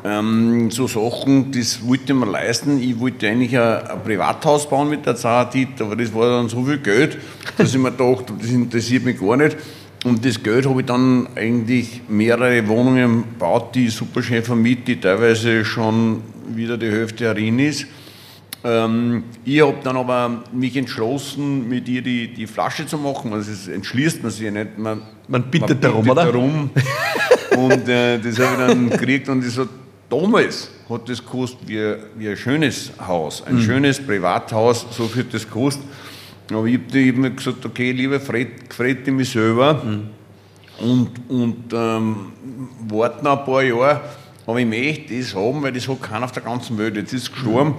Ähm, so Sachen, das wollte man leisten. Ich wollte eigentlich ein, ein Privathaus bauen mit der Zahardit, aber das war dann so viel Geld, dass ich mir dachte, das interessiert mich gar nicht. Und das Geld habe ich dann eigentlich mehrere Wohnungen gebaut, die super schön vermietet, die teilweise schon wieder die Hälfte herin ist. Ähm, ich habe dann aber mich entschlossen, mit ihr die, die Flasche zu machen. Also das entschließt man sich ja nicht. Man, man bittet, man darum, oder? darum. und äh, das habe ich dann gekriegt und ich so, damals hat das gekostet wie, wie ein schönes Haus, ein mhm. schönes Privathaus, so viel das gekostet. Aber ich habe hab mir gesagt, okay, lieber Fred, Fred mich selber mhm. und, und ähm, warten ein paar Jahre, aber ich möchte das haben, weil das hat keiner auf der ganzen Welt. Jetzt ist es gestorben. Mhm.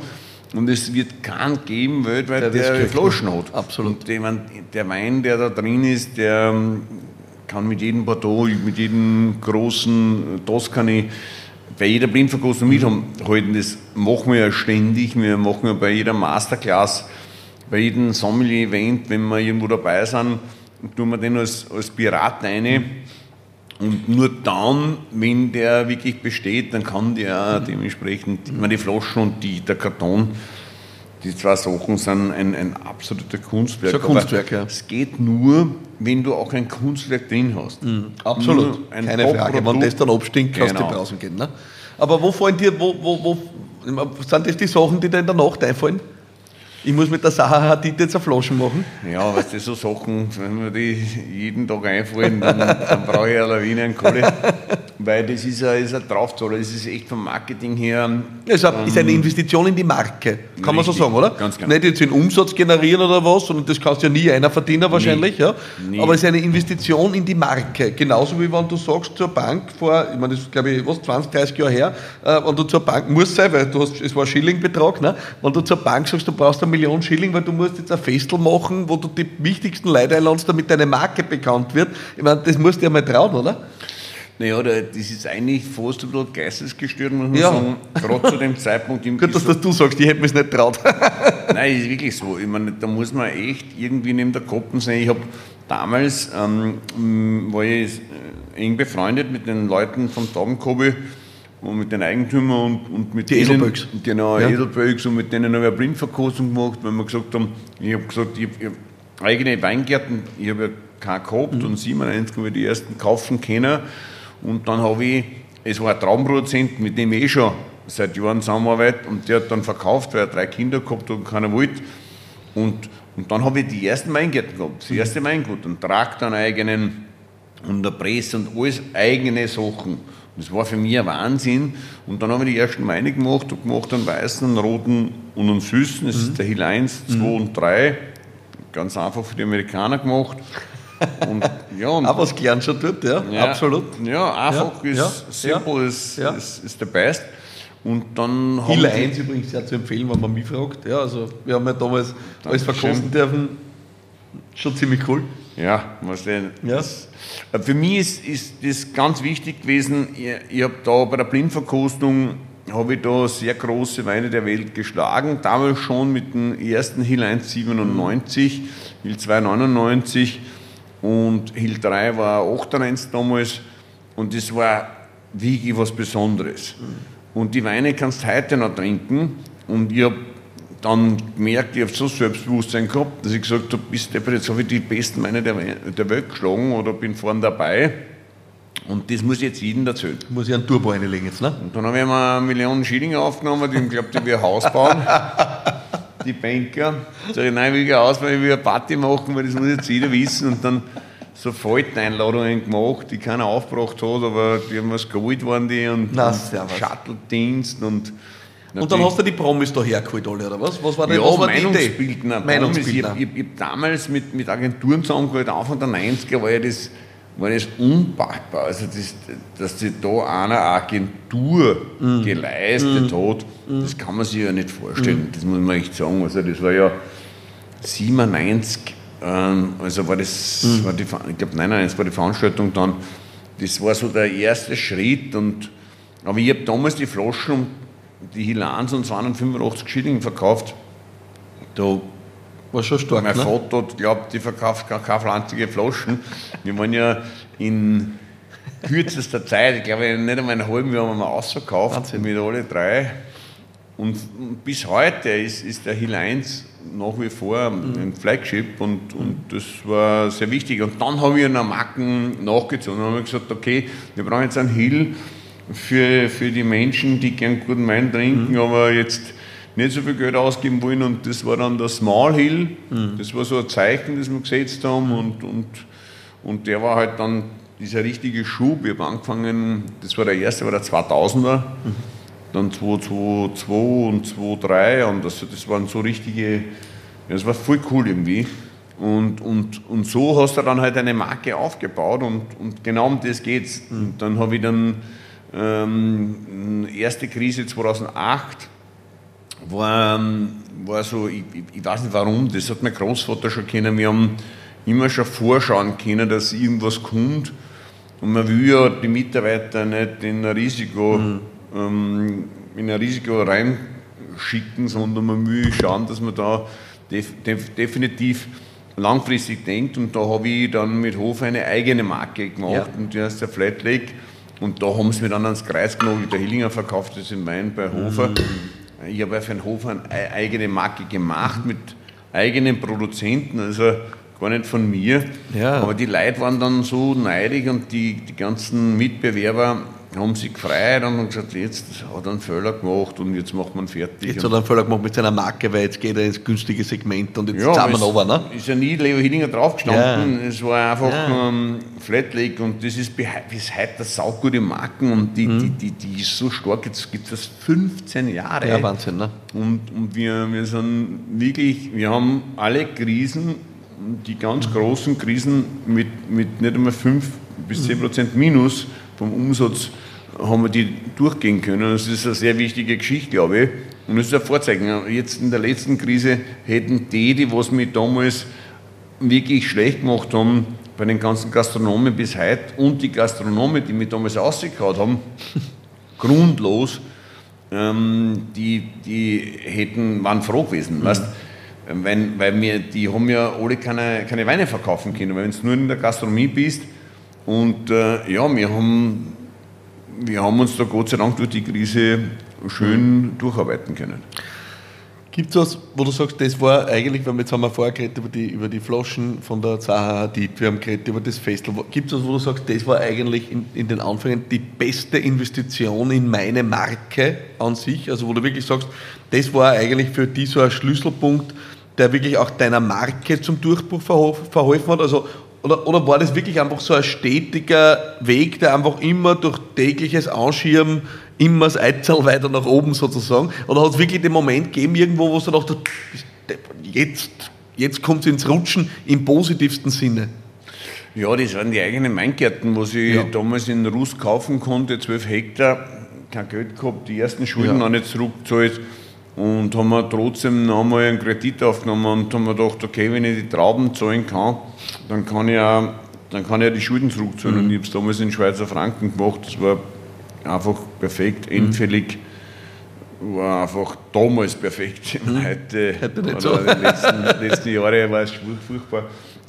Und es wird keinen geben weltweit, der, der Flaschen hat. Absolut. Und der, der Wein, der da drin ist, der ähm, kann mit jedem Bordeaux, mit jedem großen Toscani, bei jeder Blindverkostung mit halten. Das machen wir ja ständig. Wir machen ja bei jeder Masterclass, bei jedem Sommelier-Event, wenn wir irgendwo dabei sind, tun wir den als, als Pirat rein. Und nur dann, wenn der wirklich besteht, dann kann der dementsprechend, meine, die Flaschen und die, der Karton, die zwei Sachen sind ein, ein absoluter Kunstwerk. Ein Kunstwerk, ja. Es geht nur, wenn du auch ein Kunstwerk drin hast. Mhm, absolut, keine Frage. Wenn das dann abstinkt, kannst genau. du draußen gehen. Ne? Aber wo fallen dir, wo, wo, wo, sind das die Sachen, die dir in der Nacht einfallen? Ich muss mit der Sache Hadid jetzt eine Flasche machen. Ja, weißt du, so Sachen, wenn mir die jeden Tag einfallen, dann, dann brauche ich eine Lawine an Kohle. Weil das ist ein, ist ein Draufzahler, das ist echt vom Marketing her. Es ähm, ist eine Investition in die Marke, kann man so sagen, oder? Ganz genau. Nicht jetzt den Umsatz generieren oder was, sondern das kannst ja nie einer verdienen wahrscheinlich. Nie. Ja? Nie. Aber es ist eine Investition in die Marke. Genauso wie wenn du sagst zur Bank vor, ich meine, das ist glaube ich was, 20, 30 Jahre her, äh, wenn du zur Bank musst sein, weil du hast, es war Schillingbetrag, ne? wenn du zur Bank sagst, du brauchst eine Million Schilling, weil du musst jetzt ein Festel machen, wo du die wichtigsten Leute einladest, damit deine Marke bekannt wird. Ich meine, das musst du ja mal trauen, oder? Naja, das ist eigentlich fast ein bisschen geistesgestört, muss man ja. sagen. Gerade zu dem Zeitpunkt. Gut, dass das du sagst, ich hätte mir es nicht traut. Nein, ist wirklich so. Ich meine, da muss man echt irgendwie neben der Koppen sein. Ich habe damals, ähm, war ich äh, eng befreundet mit den Leuten von Taubenkobi und mit den Eigentümern und, und mit die denen, Edelböcks. Genau, ja. Edelböcks und mit denen habe ich eine Blindverkostung gemacht, weil wir gesagt haben, ich habe gesagt, ich habe eigene Weingärten, ich habe ja keinen gehabt mhm. und 97 habe ich die ersten kaufen können und dann habe ich, es war ein Traumproduzent, mit dem ich eh schon seit Jahren zusammenarbeite und der hat dann verkauft, weil er drei Kinder gehabt hat und keiner wollte. Und, und dann habe ich die ersten Weingärten gehabt, das erste Weingut, einen Traktor, einen eigenen und eine Presse und alles eigene Sachen. Das war für mich ein Wahnsinn. Und dann habe ich die ersten Weine gemacht, und gemacht einen weißen, einen roten und einen süßen. Das mhm. ist der Hill 1, 2 mhm. und 3. Ganz einfach für die Amerikaner gemacht. Und, ja, und Auch was gelernt schon dort, ja, ja absolut. Ja, einfach ja, ist ja, simple, ist, ist, ist der Best. Und dann Hill 1 übrigens sehr zu empfehlen, wenn man mich fragt. Ja, also wir haben ja damals alles verkosten dürfen. Schon ziemlich cool. Ja, was denn? Ja. Äh, für mich ist, ist das ganz wichtig gewesen. Ich, ich habe da bei der Blindverkostung habe ich da sehr große Weine der Welt geschlagen. Damals schon mit dem ersten Hill 197, Hill 299 und Hill 3 war 98 damals und das war wirklich was Besonderes. Und die Weine kannst du heute noch trinken und ich habe dann gemerkt, ich habe so Selbstbewusstsein gehabt, dass ich gesagt habe, bis jetzt habe ich die besten Weine der, der Welt geschlagen oder bin vorne dabei. Und das muss ich jetzt jedem erzählen. Muss ich einen Turbo reinlegen jetzt, ne? Und dann habe ich mir eine Million Schilling aufgenommen, die glaube, die wir ein Haus bauen. die Banker. Sag ich, nein, ich will ein Haus bauen, ich will eine Party machen, weil das muss jetzt jeder wissen. Und dann so Falteneinladungen gemacht, die keiner aufgebracht hat, aber die haben was geholt waren die und, Na, und Shuttle-Dienst und und dann hast du die Promis da hergeholt alle, oder was? Was war, denn, ja, was war Meinungsbildner. die Idee? Meinungsbildner. Ich, ich, habe damals mit, mit Agenturen zusammengearbeitet, Anfang der 90er war ja das, war das unpackbar. Also, das, dass sich da einer Agentur mm. geleistet mm. hat, mm. das kann man sich ja nicht vorstellen. Mm. Das muss man echt sagen. Also, das war ja 97, ähm, also war das, mm. war die, ich glaube 99 war die Veranstaltung dann, das war so der erste Schritt. Und, aber ich habe damals die Flaschen die Hilans und 285 Schilling verkauft. Da war schon stark. Mein ne? Vater glaubt, die verkauft keine pflanzige Flaschen. Wir waren ja in kürzester Zeit, ich glaube nicht einmal einen halben Jahr haben wir ausverkauft Wahnsinn. mit alle drei. Und bis heute ist, ist der Hill 1 nach wie vor ein Flagship und, und das war sehr wichtig. Und dann habe ich an Marken nachgezogen und habe gesagt, okay, wir brauchen jetzt einen Hill für, für die Menschen, die gern guten Wein trinken, mhm. aber jetzt nicht so viel Geld ausgeben wollen. Und das war dann der Small Hill. Mhm. Das war so ein Zeichen, das wir gesetzt haben. Und, und, und der war halt dann dieser richtige Schub. Ich habe angefangen, das war der erste, war der 2000er. Mhm. Dann 222 und 23 und das, das waren so richtige, das war voll cool irgendwie. Und, und, und so hast du dann halt eine Marke aufgebaut und, und genau um das geht's. Mhm. Und dann habe ich dann ähm, erste Krise 2008 war, ähm, war so, ich, ich, weiß nicht warum, das hat mein Großvater schon kennen. Wir haben immer schon vorschauen können, dass irgendwas kommt. Und man will ja die Mitarbeiter nicht in ein Risiko, mhm. ähm, in ein Risiko reinschicken, sondern man will schauen, dass man da def, def, definitiv langfristig denkt. Und da habe ich dann mit Hof eine eigene Marke gemacht ja. und die heißt der Flat Lake. Und da haben sie mir dann ans Kreis genommen. Der Hillinger verkauft das in Wein bei Hofer. Mhm. Ich habe für den Hofer eine eigene Marke gemacht mit eigenen Produzenten, also gar nicht von mir. Ja. Aber die Leute waren dann so neidig und die, die ganzen Mitbewerber haben sich gefreut und haben gesagt, jetzt hat er einen Fehler gemacht und jetzt macht man fertig. Jetzt hat er einen Fehler gemacht mit seiner Marke, weil jetzt geht er ins günstige Segment und jetzt ja, zahlen wir over, ne? ist ja nie Leo Hillinger draufgestanden, ja. es war einfach ja. ähm, Flatlake und das ist bis heute eine saugute Marken und die, mhm. die, die, die ist so stark, jetzt gibt es das 15 Jahre. Ja, Wahnsinn, ne? Und, und wir, wir sind wirklich, wir haben alle Krisen, die ganz mhm. großen Krisen mit, mit nicht einmal 5 bis 10 Prozent Minus vom Umsatz haben wir die durchgehen können. Das ist eine sehr wichtige Geschichte, glaube ich. Und das ist ein Vorzeichen. Jetzt in der letzten Krise hätten die, die was mich damals wirklich schlecht gemacht haben, bei den ganzen Gastronomen bis heute und die Gastronomen, die mich damals ausgekaut haben, grundlos, ähm, die, die hätten, waren froh gewesen. Mhm. Weißt, wenn, weil wir, die haben ja alle keine, keine Weine verkaufen können, weil wenn du nur in der Gastronomie bist, und äh, ja, wir haben, wir haben uns da Gott sei Dank durch die Krise schön durcharbeiten können. Gibt es was, wo du sagst, das war eigentlich, weil jetzt haben wir vorher geredet über die, über die Flaschen von der Zaha Hadid, wir haben geredet über das Festival. Gibt es was, wo du sagst, das war eigentlich in, in den Anfängen die beste Investition in meine Marke an sich? Also wo du wirklich sagst, das war eigentlich für dich so ein Schlüsselpunkt, der wirklich auch deiner Marke zum Durchbruch verholfen hat? Also oder, oder war das wirklich einfach so ein stetiger Weg, der einfach immer durch tägliches Anschirmen immer das Eizahl weiter nach oben sozusagen? Oder hat es wirklich den Moment gegeben, irgendwo, wo du dachtest, jetzt, jetzt kommt es ins Rutschen im positivsten Sinne? Ja, das waren die eigenen Weingärten, was ich ja. damals in Russ kaufen konnte, 12 Hektar, kein Geld gehabt, die ersten Schulden ja. noch nicht zurückgezahlt und haben wir trotzdem noch einmal einen Kredit aufgenommen und haben wir gedacht, okay, wenn ich die Trauben zahlen kann, dann kann ich auch, dann kann ich auch die Schulden zurückzahlen. Mhm. Und ich habe es damals in Schweizer Franken gemacht, das war einfach perfekt, mhm. endfällig. War einfach damals perfekt. Mhm. Heute, Heute nicht so. die letzten, letzten Jahre war es furchtbar.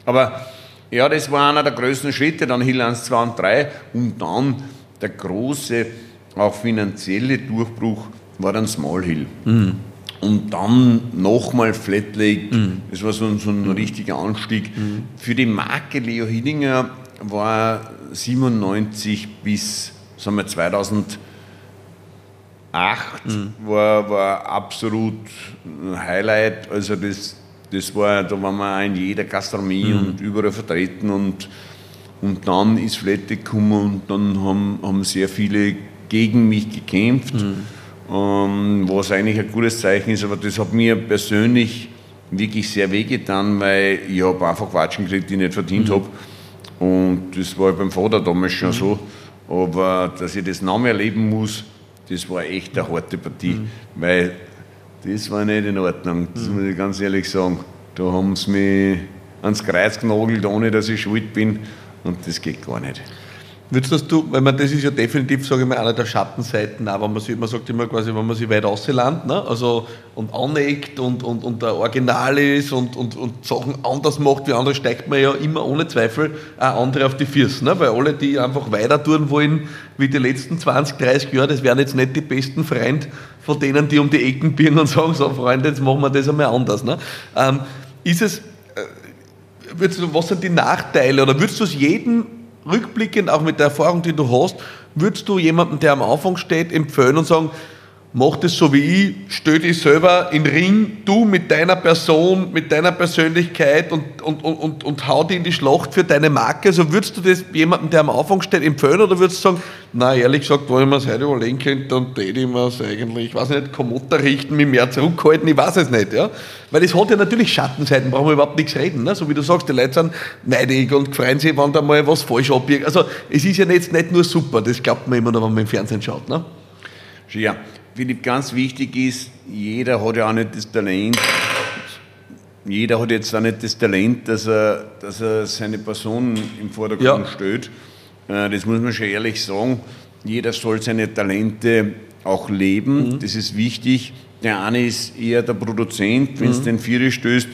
Aber ja, das war einer der größten Schritte, dann Hill 1, 2 und 3 und dann der große, auch finanzielle Durchbruch war dann Small Hill. Mhm. Und dann nochmal Flat Lake, mhm. das war so, so ein mhm. richtiger Anstieg. Mhm. Für die Marke Leo Hillinger war 97 bis sagen wir, 2008 mhm. war, war absolut ein Highlight. Also das, das war, da waren wir in jeder Gastronomie und überall vertreten und, und dann ist Flat Lake gekommen und dann haben, haben sehr viele gegen mich gekämpft. Mhm was eigentlich ein gutes Zeichen ist, aber das hat mir persönlich wirklich sehr wehgetan, weil ich habe einfach Quatschen gekriegt, die ich nicht verdient mhm. habe. Und das war beim Vater damals schon mhm. so. Aber dass ich das noch mehr erleben muss, das war echt eine harte Partie, mhm. weil das war nicht in Ordnung, das mhm. muss ich ganz ehrlich sagen. Da haben sie mich ans Kreuz genagelt, ohne dass ich schuld bin und das geht gar nicht. Würdest du, weil man das ist ja definitiv, sage ich mal, einer der Schattenseiten, auch wenn man, sich, man sagt immer quasi, wenn man sich weit auslandet, ne? also und aneckt und, und, und der Original ist und, und, und Sachen anders macht wie andere, steigt man ja immer ohne Zweifel auch andere auf die Füße. Ne? Weil alle, die einfach weiter tun wollen wie die letzten 20, 30 Jahre, das wären jetzt nicht die besten Freunde von denen, die um die Ecken biegen und sagen, so Freunde, jetzt machen wir das einmal anders. Ne? Ähm, ist es, äh, würdest was sind die Nachteile oder würdest du es jedem rückblickend, auch mit der Erfahrung, die du hast, würdest du jemanden, der am Anfang steht, empfehlen und sagen, mach das so wie ich, stell dich selber in den Ring, du mit deiner Person, mit deiner Persönlichkeit und, und, und, und, und hau dich in die Schlacht für deine Marke. Also würdest du das jemandem, der am Anfang steht, empfehlen oder würdest du sagen, na ehrlich gesagt, wenn ich mir das heute überlegen könnte, dann täte ich mir es eigentlich, ich weiß nicht, Komotter richten, mich mehr zurückhalten, ich weiß es nicht. Ja? Weil es hat ja natürlich Schattenseiten, brauchen wir überhaupt nichts reden. Ne? So wie du sagst, die Leute sind neidig und freuen sich, wenn da mal was falsch abbiegt. Also es ist ja jetzt nicht nur super, das glaubt man immer noch, wenn man im Fernsehen schaut. Ne? Ja, Philipp, ganz wichtig ist, jeder hat ja auch nicht das Talent, jeder hat jetzt auch nicht das Talent, dass er, dass er seine Person im Vordergrund ja. stellt. Äh, das muss man schon ehrlich sagen. Jeder soll seine Talente auch leben, mhm. das ist wichtig. Der eine ist eher der Produzent, wenn es mhm. den Viere stößt,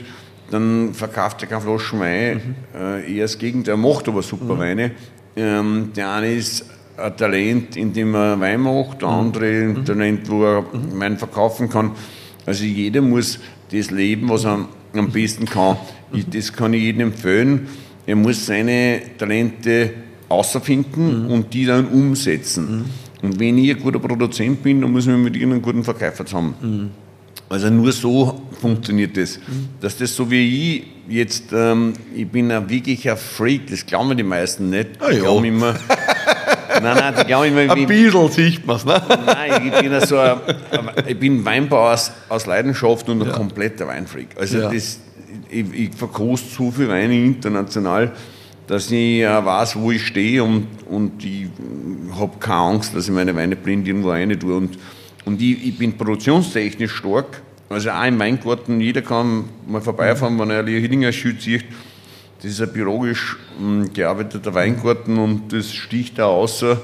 dann verkauft er keine Flaschen Wein, mhm. Äh, eher das Gegenteil, er macht aber super mhm. Weine. Ähm, der eine ist ein Talent, in dem er Wein macht, der mhm. andere ein mhm. Talent, wo er mhm. Wein verkaufen kann. Also jeder muss das leben, was er am besten kann. Ich, das kann ich jedem empfehlen. Er muss seine Talente außerfinden und die dann umsetzen. Und wenn ich ein guter Produzent bin, dann muss ich mit ihnen einen guten Verkäufer zusammen. Also nur so funktioniert das. Dass das so wie ich jetzt, ähm, ich bin ein wirklicher Freak, das glauben die meisten nicht. Ah, ja. glauben immer, Nein, nein, die glauben immer, ein bisschen sieht man es, ne? Nein, ich bin, so ein, ich bin Weinbauer aus, aus Leidenschaft und ein ja. kompletter Weinfreak. Also ja. das, ich, ich verkoste so viel Weine international, dass ich äh, weiß, wo ich stehe und, und ich habe keine Angst, dass ich meine Weine blind irgendwo rein tue. Und, und ich, ich bin produktionstechnisch stark. Also auch im Weingarten, jeder kann mal vorbeifahren, wenn er ein Hillinger Schild sieht das ist ein biologisch hm, gearbeiteter Weingarten und das sticht da außer.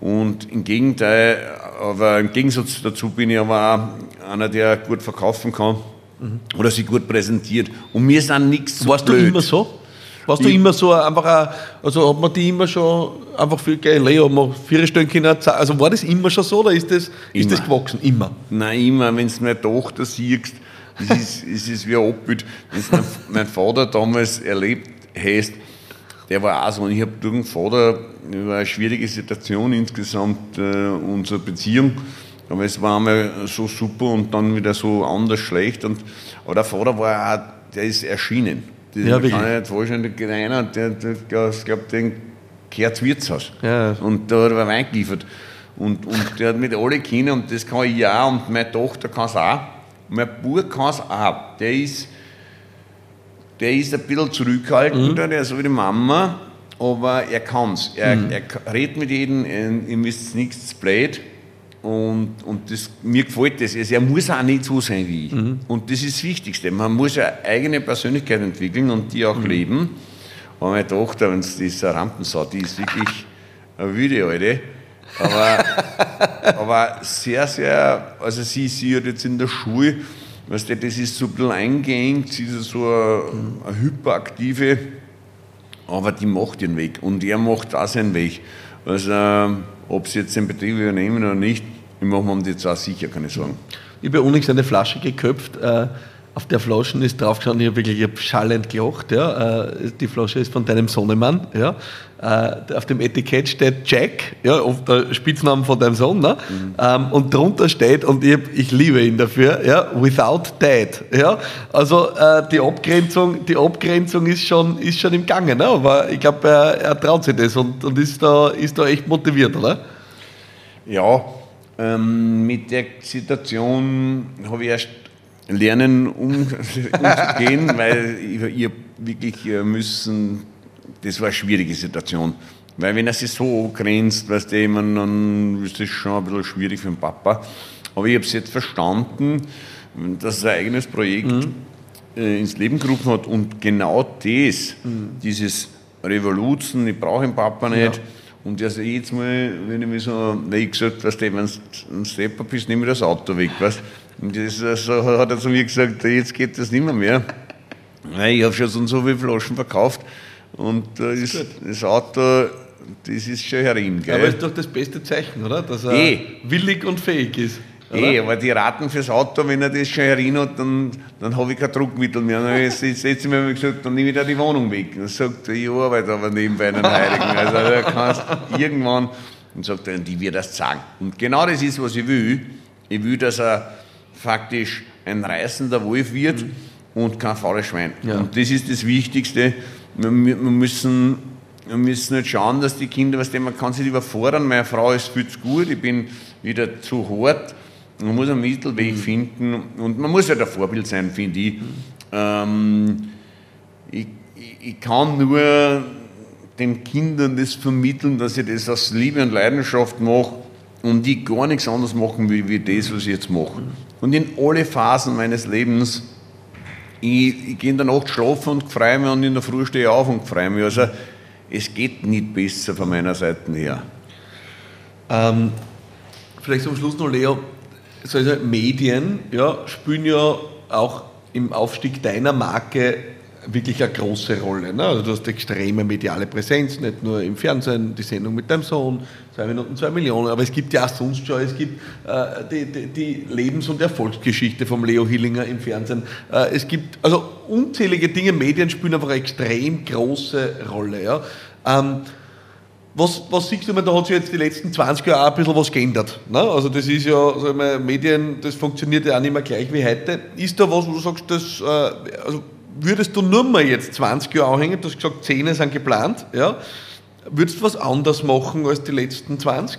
Und im Gegenteil, aber im Gegensatz dazu bin ich aber auch einer, der gut verkaufen kann mhm. oder sich gut präsentiert. Und mir ist auch nichts so Warst blöd. du immer so? Warst ich, du immer so einfach, ein, also hat man die immer schon einfach viel geil, hat man vier Stunden können, also war das immer schon so oder ist das, ist das gewachsen? Immer? Nein, immer, wenn du meine Tochter siehst, es ist, es ist wie ein Abbild. Wenn mein, Vater damals erlebt hast, der war auch so. Und ich habe durch den Vater, das war eine schwierige Situation insgesamt, äh, unsere Beziehung. Aber es war einmal so super und dann wieder so anders schlecht. Und, aber der Vater war auch, der ist erschienen. Das ja, kann ich nicht vorstellen, einer, der, der, der ich glaube, den gehört Wirtshaus. Ja. Und da hat er Wein geliefert. Und, und der hat mit alle Kindern, und das kann ich auch, und meine Tochter kann es auch. Mein Bub kann es auch. Der ist, der ist ein bisschen zurückhaltender, mhm. der ist so wie die Mama, aber er kann es. Er, mhm. er redet mit jedem, ihm ist nichts blöd. Und, und das, mir gefällt das. Also er muss auch nicht so sein wie ich. Mhm. Und das ist das Wichtigste. Man muss eine eigene Persönlichkeit entwickeln und die auch mhm. leben. Aber meine Tochter, wenn es diese Rampensau, die ist wirklich eine wilde Alte. Aber, aber sehr, sehr, also sie, sie hat jetzt in der Schule, weißt du, das ist so ein bisschen eingeengt, sie ist so eine, eine hyperaktive, aber die macht ihren Weg und er macht auch seinen Weg. Also, ob sie jetzt den Betrieb übernehmen oder nicht, ich mache mir die zwei sicher, kann ich sagen. Ich habe unlängst eine Flasche geköpft. Äh, auf der Flasche ist draufgeschaut, ich habe wirklich ich hab schallend gelacht. Ja. Äh, die Flasche ist von deinem Sohnemann. Ja. Äh, auf dem Etikett steht Jack, ja, der Spitznamen von deinem Sohn. Ne? Mhm. Und drunter steht, und ich, ich, liebe ihn dafür, ja, without dad. Ja. Also äh, die, Abgrenzung, die Abgrenzung ist schon, ist schon im Gange. Ne? Aber ich glaube, er, er, traut sich das und, und ist, da, ist da echt motiviert, oder? Ja, ähm, mit der Situation habe ich erst lernen, um, umzugehen, weil ihr wirklich müssen, das war eine schwierige Situation. Weil wenn er sich so grenzt, weißt du, man, dann ist das schon ein bisschen schwierig für den Papa. Aber ich habe es jetzt verstanden, dass er ein eigenes Projekt mhm. äh, ins Leben gerufen hat und genau das, mhm. dieses Revolution, ich brauche den Papa nicht, ja. Und also jetzt mal, wenn ich mir so, weil ich gesagt, weißt du, wenn du ein Stepper bist, nimm mir das Auto weg, weißt Und das hat er zu mir gesagt, jetzt geht das nicht mehr. mehr. Ich habe schon so, so viele Flaschen verkauft und das, das Auto, das ist schon herin. Gell? Aber ist doch das beste Zeichen, oder? Dass er e. willig und fähig ist. Eh, aber die Raten fürs Auto, wenn er das schon erinnert, dann, dann habe ich kein Druckmittel mehr. Dann jetzt letzte Mal gesagt, dann nehme ich da die Wohnung weg. Dann sagt er, ich arbeite aber nebenbei einen Heiligen. Also da kannst irgendwann, und sagt er, die wird das sagen. Und genau das ist, was ich will. Ich will, dass er faktisch ein reißender Wolf wird mhm. und kein faules Schwein. Ja. Und das ist das Wichtigste. Wir, wir müssen wir müssen halt schauen, dass die Kinder, was man kann sich überfordern. Meine Frau ist viel zu gut, ich bin wieder zu hart. Man muss einen Mittelweg mhm. finden und man muss ja halt ein Vorbild sein, finde ich. Mhm. Ähm, ich. Ich kann nur den Kindern das vermitteln, dass ich das aus Liebe und Leidenschaft mache und ich gar nichts anderes machen will, wie das, was ich jetzt mache. Und in alle Phasen meines Lebens, ich, ich gehe in der Nacht schlafen und freue mich und in der Früh stehe ich auf und freue mich. Also es geht nicht besser von meiner Seite her. Ähm, vielleicht zum Schluss noch, Leo, also Medien ja, spielen ja auch im Aufstieg deiner Marke wirklich eine große Rolle. Ne? Also du hast extreme mediale Präsenz, nicht nur im Fernsehen, die Sendung mit deinem Sohn, zwei Minuten, zwei Millionen, aber es gibt ja auch sonst schon, es gibt äh, die, die, die, Lebens- und Erfolgsgeschichte vom Leo Hillinger im Fernsehen. Äh, es gibt also unzählige Dinge, Medien spielen einfach eine extrem große Rolle. Ja? Ähm, was, was siehst du, da hat sich jetzt die letzten 20 Jahre auch ein bisschen was geändert. Ne? Also das ist ja, sagen wir, Medien, das funktioniert ja auch nicht mehr gleich wie heute. Ist da was, wo du sagst, das, äh, also würdest du nur mal jetzt 20 Jahre anhängen, du hast gesagt, 10 sind geplant, ja? würdest du was anders machen als die letzten 20?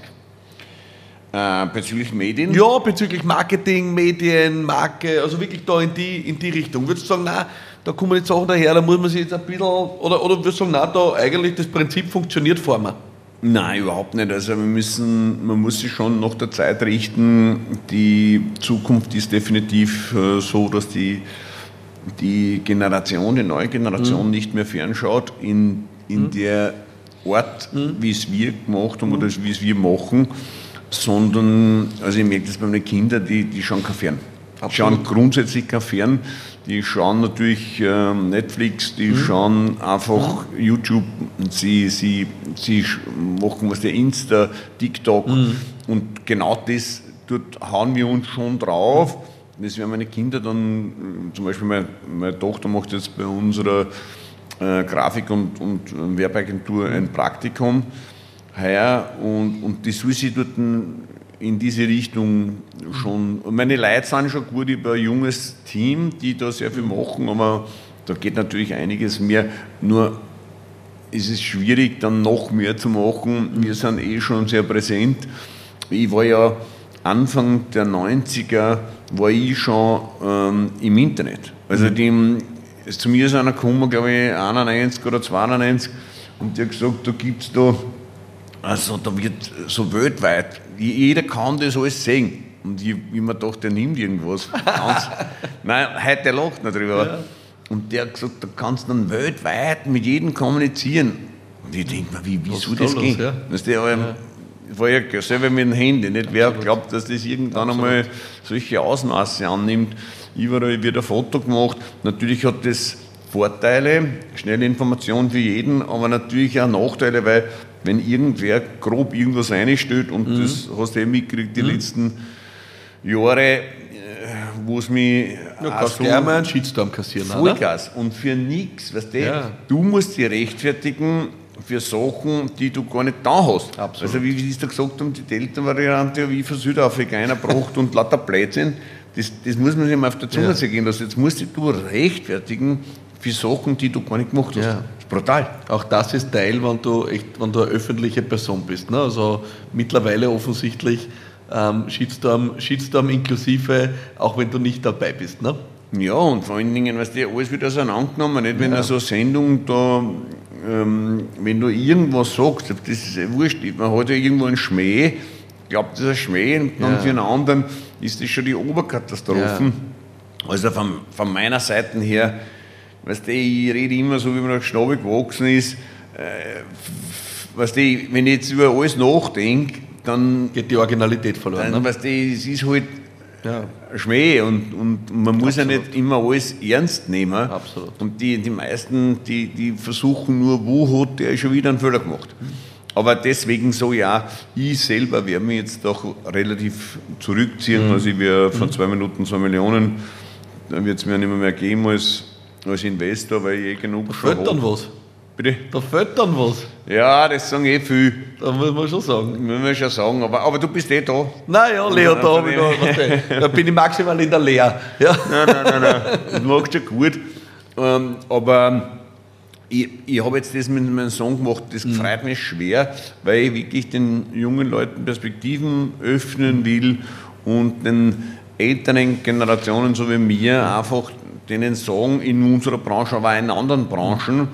Äh, bezüglich Medien? Ja, bezüglich Marketing, Medien, Marke, also wirklich da in die, in die Richtung. Würdest du sagen, nein, da kommen jetzt Sachen daher, da muss man sich jetzt ein bisschen, oder, oder würdest du sagen, nein, da eigentlich das Prinzip funktioniert vor mir? Nein, überhaupt nicht. Also wir müssen, man muss sich schon nach der Zeit richten. Die Zukunft ist definitiv äh, so, dass die, die Generation, die neue Generation mhm. nicht mehr fernschaut in, in mhm. der Art, mhm. wie es wir gemacht haben oder mhm. wie es wir machen, sondern, also ich merke das bei meinen Kindern, die, die schauen kein Fern. Absolut. Schauen grundsätzlich kein Fern. Die schauen natürlich äh, Netflix, die mhm. schauen einfach mhm. YouTube, sie, sie, sie machen was der Insta, TikTok und genau das, dort hauen wir uns schon drauf. Das werden meine Kinder dann, zum Beispiel meine, meine Tochter macht jetzt bei unserer äh, Grafik- und, und Werbeagentur ein Praktikum heuer und, und die soll sie dort in diese Richtung schon. Meine Leute sind schon gut über ein junges Team, die da sehr viel machen, aber da geht natürlich einiges mehr. Nur ist es schwierig, dann noch mehr zu machen. Wir sind eh schon sehr präsent. Ich war ja Anfang der 90er, war ich schon ähm, im Internet. Also mhm. die, zu mir ist einer gekommen, glaube ich, 91 oder 92 und der hat gesagt, da gibt es da also da wird so weltweit, jeder kann das alles sehen. Und ich, ich mir gedacht, der nimmt irgendwas. Nein, heute lacht er drüber. Ja. Und der hat gesagt, du kannst dann weltweit mit jedem kommunizieren. Und ich denke mir, wie, wie soll das gehen? Ja. Weißt du, ja. War ja selber mit dem Handy. Nicht? Wer glaubt, dass das irgendwann Absolut. einmal solche Ausmaße annimmt. Überall wird ein Foto gemacht. Natürlich hat das Vorteile, schnelle Information für jeden, aber natürlich auch Nachteile, weil wenn irgendwer grob irgendwas einstellt und mhm. das hast du eh mitgekriegt die mhm. letzten Jahre, äh, wo es mich. Ja, kannst so einen Shitstorm kassieren, Vollgas. Oder? Und für nichts, weißt du, ja. du musst dich rechtfertigen für Sachen, die du gar nicht da hast. Absolut. Also wie wir es da gesagt haben, die Delta-Variante wie von Südafrika einer braucht und lauter Blödsinn, das, das muss man sich mal auf der Zunge ja. zergehen lassen. Jetzt musst du rechtfertigen für Sachen, die du gar nicht gemacht hast. Ja brutal. Auch das ist Teil, wenn du, echt, wenn du eine öffentliche Person bist. Ne? Also mittlerweile offensichtlich ähm, Shitstorm, Shitstorm inklusive, auch wenn du nicht dabei bist. Ne? Ja, und vor allen Dingen, weißt du, alles wird auseinandergenommen. Nicht, wenn ja. so eine Sendung da, ähm, wenn du irgendwas sagst, das ist ja wurscht, man hat ja irgendwo einen Schmäh, glaubt, das ist ein Schmäh, und dann ja. für einen anderen ist das schon die Oberkatastrophe. Ja. Also von, von meiner Seite her, Weißt du, ich rede immer so, wie man nach Schnabe gewachsen ist. Äh, was die, wenn ich jetzt über alles nachdenke, dann geht die Originalität verloren. Dann, ne? weißt du, es ist halt ja. Schmäh und, und man muss Absolut. ja nicht immer alles ernst nehmen. Absolut. Und die, die meisten, die, die versuchen nur, wo hat der schon wieder einen Fehler gemacht. Aber deswegen so, ja, ich selber werde mich jetzt doch relativ zurückziehen. Mhm. Also ich werde von mhm. zwei Minuten zwei Millionen, dann wird es mir nicht mehr, mehr geben als, als Investor, weil ich eh genug da schon dann was. Bitte? Da fehlt dann was. Ja, das sagen eh viel. Da muss man schon sagen. Muss man schon sagen, aber, aber du bist eh da. Nein, ja, Leo, da, habe ich noch, da bin ich maximal in der Leer. Ja. Nein, nein, nein, nein. Das magst du gut. Ähm, aber ich, ich habe jetzt das mit meinem Sohn gemacht, das mhm. freut mich schwer, weil ich wirklich den jungen Leuten Perspektiven öffnen will und den älteren Generationen, so wie mir, einfach denen sagen, in unserer Branche, aber auch in anderen Branchen,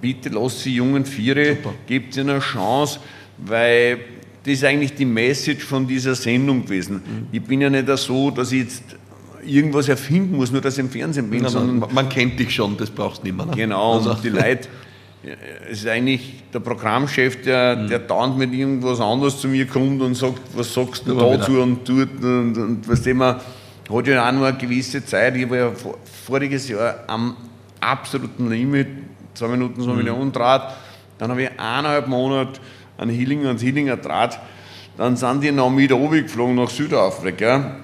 bitte lasst die jungen Viere, gebt ihnen eine Chance, weil das ist eigentlich die Message von dieser Sendung gewesen. Mhm. Ich bin ja nicht so, dass ich jetzt irgendwas erfinden muss, nur dass ich im Fernsehen bin. Nein, sondern man, man, kennt dich schon, das brauchst du nicht mehr. Ne? Genau, also. und die Leute, es ist eigentlich der Programmchef, der, mhm. der dauernd mit irgendwas anderes zu mir kommt und sagt, was sagst du dazu und tut und, und was immer, hat ja auch nur eine gewisse Zeit. Ich war ja voriges Jahr am absoluten Limit, zwei Minuten, zwei mhm. Millionen Draht. Dann habe ich eineinhalb Monate an Hillinger und Hillinger Draht. Dann sind die noch mit geflogen nach Südafrika.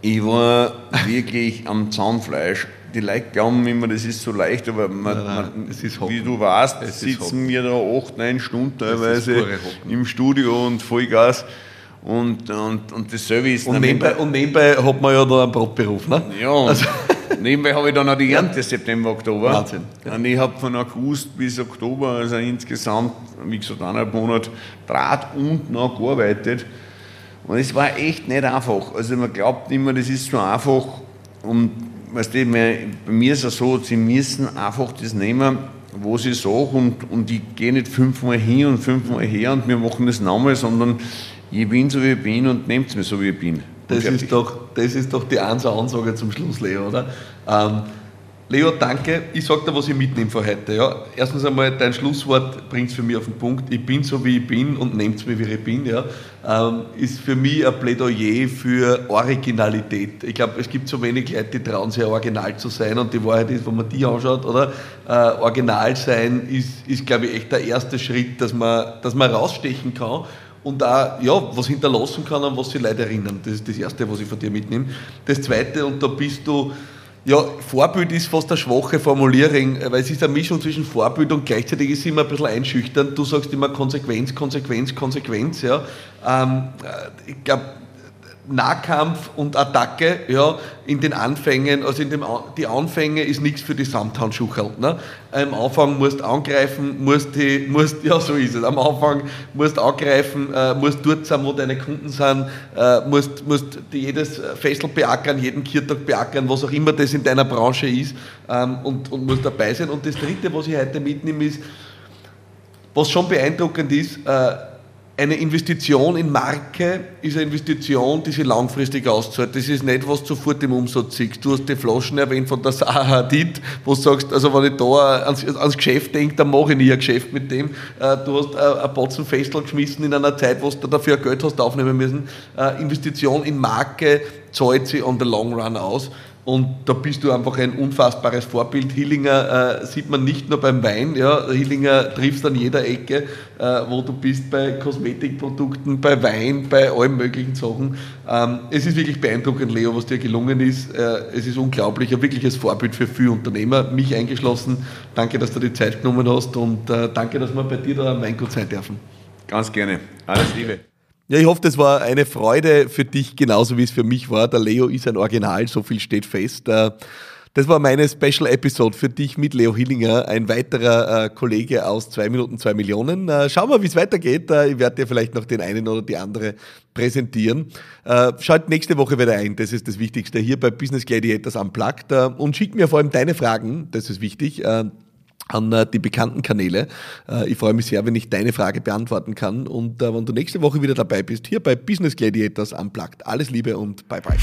Ich war wirklich am Zahnfleisch. Die Leute glauben immer, das ist so leicht, aber man, nein, nein, man, wie du weißt, es sitzen wir da acht, neun Stunden teilweise im Studio und Vollgas. Und, und, und dasselbe ist und nebenbei, und nebenbei hat man ja da einen Brotberuf, ne? Ja, also. Nebenbei habe ich dann auch die Ernte September, Oktober. Wahnsinn. Ja. Und ich habe von August bis Oktober, also insgesamt, wie gesagt, eineinhalb Monate Draht und noch gearbeitet. Und es war echt nicht einfach. Also man glaubt immer, das ist so einfach. Und weißt du, bei mir ist es so, sie müssen einfach das nehmen, wo sie sagen und, und ich gehe nicht fünfmal hin und fünfmal her und wir machen das nochmal, sondern ich bin so wie ich bin und nehmt es mir so wie ich bin. Das ist, doch, das ist doch die Ansage zum Schluss, Leo, oder? Ähm, Leo, danke. Ich sage dir, was ich mitnehme für heute. Ja. Erstens einmal, dein Schlusswort bringt es für mich auf den Punkt. Ich bin so, wie ich bin und nehmt es mir, wie ich bin. Ja. Ähm, ist für mich ein Plädoyer für Originalität. Ich glaube, es gibt so wenig Leute, die trauen sich, original zu sein. Und die Wahrheit ist, wenn man die anschaut, oder? Äh, original sein ist, ist, glaube ich, echt der erste Schritt, dass man, dass man rausstechen kann und auch ja, was hinterlassen kann, an was sich Leute erinnern. Das ist das Erste, was ich von dir mitnehme. Das Zweite, und da bist du ja, Vorbild ist fast eine schwache Formulierung, weil es ist eine Mischung zwischen Vorbild und gleichzeitig ist es immer ein bisschen einschüchternd. Du sagst immer Konsequenz, Konsequenz, Konsequenz. Ja. Ähm, äh, ich glaube, Nahkampf und Attacke ja, in den Anfängen, also in dem, die Anfänge ist nichts für die Samthandschuhe. Ne? Am Anfang musst du angreifen, musst, die, musst ja so ist es, am Anfang musst angreifen, äh, musst dort sein, wo deine Kunden sind, äh, musst, musst jedes Fessel beackern, jeden Kirtag beackern, was auch immer das in deiner Branche ist ähm, und, und musst dabei sein. Und das Dritte, was ich heute mitnehme, ist, was schon beeindruckend ist, äh, eine Investition in Marke ist eine Investition, die sich langfristig auszahlt. Das ist nicht, was sofort im Umsatz siehst. Du hast die Flaschen erwähnt von der Saha Hadid, wo du sagst, also wenn ich da ans, ans Geschäft denke, dann mache ich nie ein Geschäft mit dem. Äh, du hast äh, ein Batzen Festel geschmissen in einer Zeit, wo du dafür Geld hast aufnehmen müssen. Äh, Investition in Marke zahlt sich on the long run aus. Und da bist du einfach ein unfassbares Vorbild. Hillinger äh, sieht man nicht nur beim Wein, ja, Hillinger triffst an jeder Ecke, äh, wo du bist bei Kosmetikprodukten, bei Wein, bei allen möglichen Sachen. Ähm, es ist wirklich beeindruckend, Leo, was dir gelungen ist. Äh, es ist unglaublich, ein wirkliches Vorbild für viele Unternehmer, mich eingeschlossen. Danke, dass du die Zeit genommen hast und äh, danke, dass wir bei dir da am Weingut sein dürfen. Ganz gerne. Alles Liebe. Ja, ich hoffe, das war eine Freude für dich, genauso wie es für mich war. Der Leo ist ein Original, so viel steht fest. Äh, das war meine Special Episode für dich mit Leo Hillinger, ein weiterer äh, Kollege aus 2 Minuten 2 Millionen. Äh, schauen wir, wie es weitergeht. ich werde dir vielleicht noch den einen oder die andere präsentieren. Schalt nächste Woche wieder ein, das ist das Wichtigste hier bei Business Gladiators Unplugged. und schick mir vor allem deine Fragen, das ist wichtig an äh, die bekannten Kanäle. Äh, ich freue mich sehr, wenn ich deine Frage beantworten kann. Und äh, wenn du nächste Woche wieder dabei bist, hier bei Business Gladiators Unplugged. Alles Liebe und bye bye.